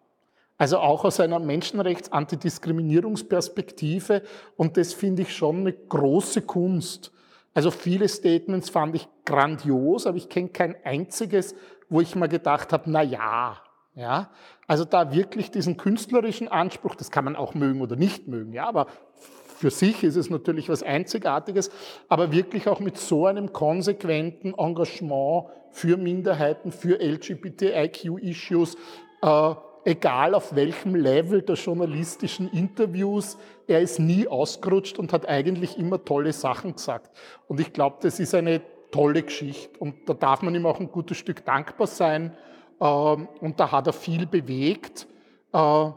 Also auch aus einer Menschenrechts-Antidiskriminierungsperspektive und das finde ich schon eine große Kunst. Also viele Statements fand ich grandios, aber ich kenne kein einziges, wo ich mal gedacht habe, na ja, ja. Also da wirklich diesen künstlerischen Anspruch, das kann man auch mögen oder nicht mögen, ja, aber für sich ist es natürlich was Einzigartiges, aber wirklich auch mit so einem konsequenten Engagement für Minderheiten, für LGBTIQ-Issues, äh, egal auf welchem Level der journalistischen Interviews, er ist nie ausgerutscht und hat eigentlich immer tolle Sachen gesagt. Und ich glaube, das ist eine tolle Geschichte und da darf man ihm auch ein gutes Stück dankbar sein. Ähm, und da hat er viel bewegt. Äh,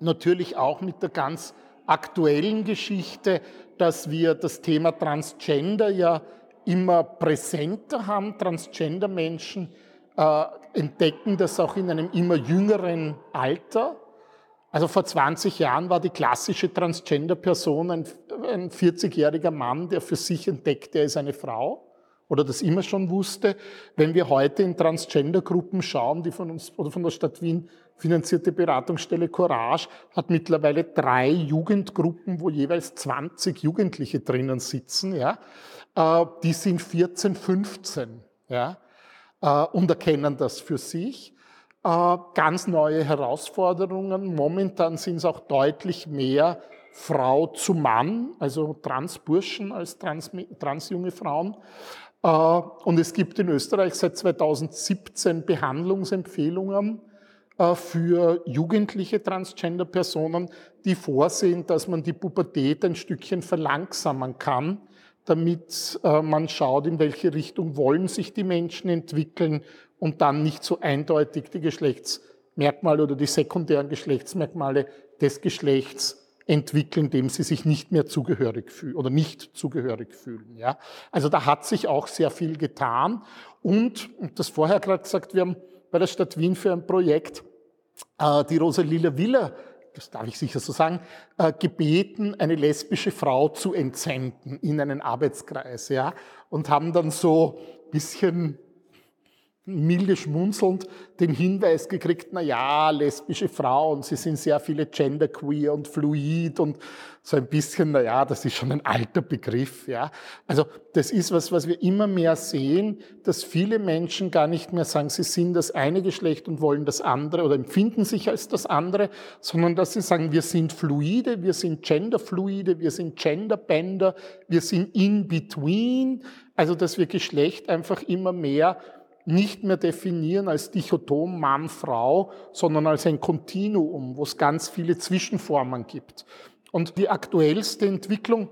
natürlich auch mit der ganz aktuellen Geschichte, dass wir das Thema Transgender ja immer präsenter haben. Transgender-Menschen äh, entdecken das auch in einem immer jüngeren Alter. Also vor 20 Jahren war die klassische Transgender-Person ein, ein 40-jähriger Mann, der für sich entdeckt, er ist eine Frau oder das immer schon wusste. Wenn wir heute in Transgender-Gruppen schauen, die von uns oder von der Stadt Wien finanzierte Beratungsstelle Courage hat mittlerweile drei Jugendgruppen, wo jeweils 20 Jugendliche drinnen sitzen, ja. Äh, die sind 14, 15, ja. Äh, und erkennen das für sich. Äh, ganz neue Herausforderungen. Momentan sind es auch deutlich mehr Frau zu Mann, also Transburschen als trans, transjunge Frauen. Äh, und es gibt in Österreich seit 2017 Behandlungsempfehlungen für jugendliche Transgender-Personen, die vorsehen, dass man die Pubertät ein Stückchen verlangsamen kann damit äh, man schaut, in welche Richtung wollen sich die Menschen entwickeln und dann nicht so eindeutig die Geschlechtsmerkmale oder die sekundären Geschlechtsmerkmale des Geschlechts entwickeln, dem sie sich nicht mehr zugehörig fühlen oder nicht zugehörig fühlen. Ja? Also da hat sich auch sehr viel getan und, und das vorher gerade gesagt, wir haben bei der Stadt Wien für ein Projekt äh, die Rosalila Villa das darf ich sicher so sagen, äh, gebeten, eine lesbische Frau zu entsenden in einen Arbeitskreis, ja, und haben dann so bisschen milde schmunzelnd den Hinweis gekriegt, na ja, lesbische Frauen, sie sind sehr viele genderqueer und fluid und so ein bisschen, na ja, das ist schon ein alter Begriff, ja. Also, das ist was, was wir immer mehr sehen, dass viele Menschen gar nicht mehr sagen, sie sind das eine Geschlecht und wollen das andere oder empfinden sich als das andere, sondern dass sie sagen, wir sind fluide, wir sind genderfluide, wir sind genderbänder, wir sind in between, also, dass wir Geschlecht einfach immer mehr nicht mehr definieren als Dichotom Mann-Frau, sondern als ein Kontinuum, wo es ganz viele Zwischenformen gibt. Und die aktuellste Entwicklung,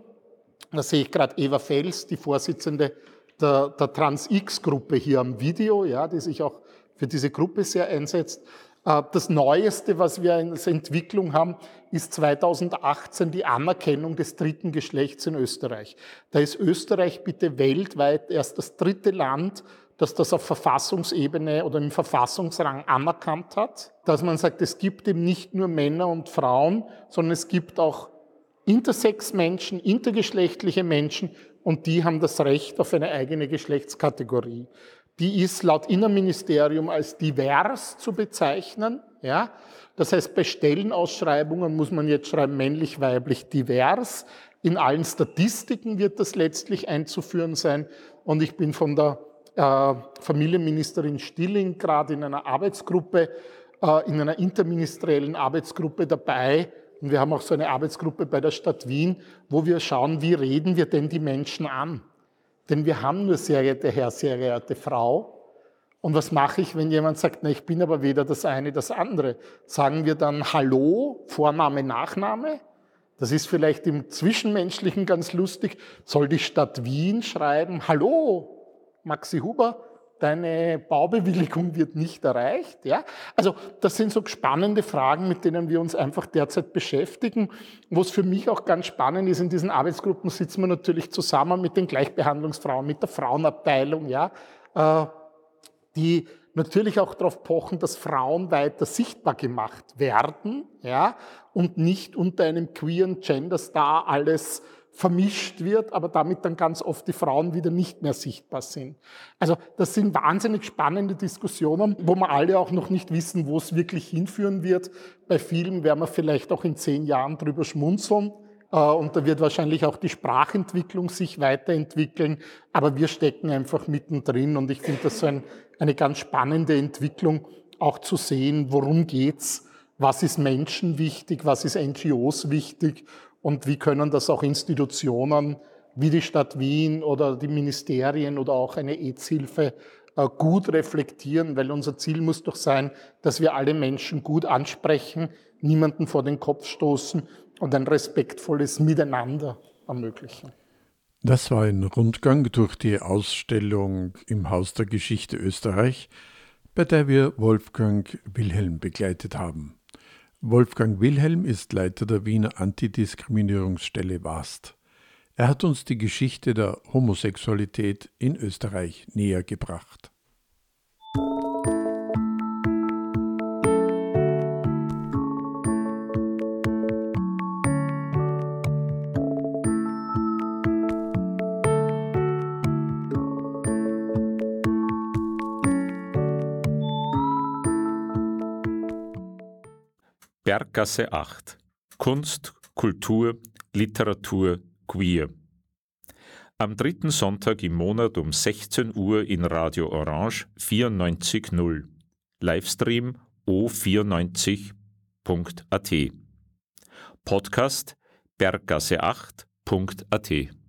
da sehe ich gerade Eva Fels, die Vorsitzende der, der Trans-X-Gruppe hier am Video, ja, die sich auch für diese Gruppe sehr einsetzt. Äh, das Neueste, was wir als Entwicklung haben, ist 2018 die Anerkennung des dritten Geschlechts in Österreich. Da ist Österreich bitte weltweit erst das dritte Land, dass das auf Verfassungsebene oder im Verfassungsrang anerkannt hat, dass man sagt, es gibt eben nicht nur Männer und Frauen, sondern es gibt auch Intersex-Menschen, intergeschlechtliche Menschen und die haben das Recht auf eine eigene Geschlechtskategorie. Die ist laut Innenministerium als divers zu bezeichnen. Ja? Das heißt, bei Stellenausschreibungen muss man jetzt schreiben männlich, weiblich, divers. In allen Statistiken wird das letztlich einzuführen sein. Und ich bin von der Familienministerin Stilling gerade in einer Arbeitsgruppe, äh, in einer interministeriellen Arbeitsgruppe dabei. Und wir haben auch so eine Arbeitsgruppe bei der Stadt Wien, wo wir schauen, wie reden wir denn die Menschen an? Denn wir haben nur sehr geehrte Herr, sehr geehrte Frau. Und was mache ich, wenn jemand sagt, na, ich bin aber weder das eine, das andere? Sagen wir dann Hallo, Vorname, Nachname? Das ist vielleicht im Zwischenmenschlichen ganz lustig. Soll die Stadt Wien schreiben, Hallo, Maxi Huber, deine Baubewilligung wird nicht erreicht. Ja? Also das sind so spannende Fragen, mit denen wir uns einfach derzeit beschäftigen. Wo es für mich auch ganz spannend ist, in diesen Arbeitsgruppen sitzen wir natürlich zusammen mit den Gleichbehandlungsfrauen, mit der Frauenabteilung, ja, äh, die natürlich auch darauf pochen, dass Frauen weiter sichtbar gemacht werden, ja, und nicht unter einem queeren Gender Star alles vermischt wird, aber damit dann ganz oft die Frauen wieder nicht mehr sichtbar sind. Also das sind wahnsinnig spannende Diskussionen, wo wir alle auch noch nicht wissen, wo es wirklich hinführen wird. Bei vielen werden wir vielleicht auch in zehn Jahren drüber schmunzeln. Äh, und da wird wahrscheinlich auch die Sprachentwicklung sich weiterentwickeln. Aber wir stecken einfach mittendrin und ich finde das so ein, eine ganz spannende Entwicklung, auch zu sehen, worum geht's, was ist Menschen wichtig, was ist NGOs wichtig und wie können das auch Institutionen wie die Stadt Wien oder die Ministerien oder auch eine AIDS-Hilfe äh, gut reflektieren, weil unser Ziel muss doch sein, dass wir alle Menschen gut ansprechen, niemanden vor den Kopf stoßen und ein respektvolles Miteinander ermöglichen. Das war ein Rundgang durch die Ausstellung im Haus der Geschichte Österreich, bei der wir Wolfgang Wilhelm begleitet haben. Wolfgang Wilhelm ist Leiter der Wiener Antidiskriminierungsstelle WAST. Er hat uns die Geschichte der Homosexualität in Österreich näher gebracht. Berggasse 8 Kunst, Kultur, Literatur, Queer. Am dritten Sonntag im Monat um 16 Uhr in Radio Orange 94.0. Livestream o94.at. Podcast berggasse8.at.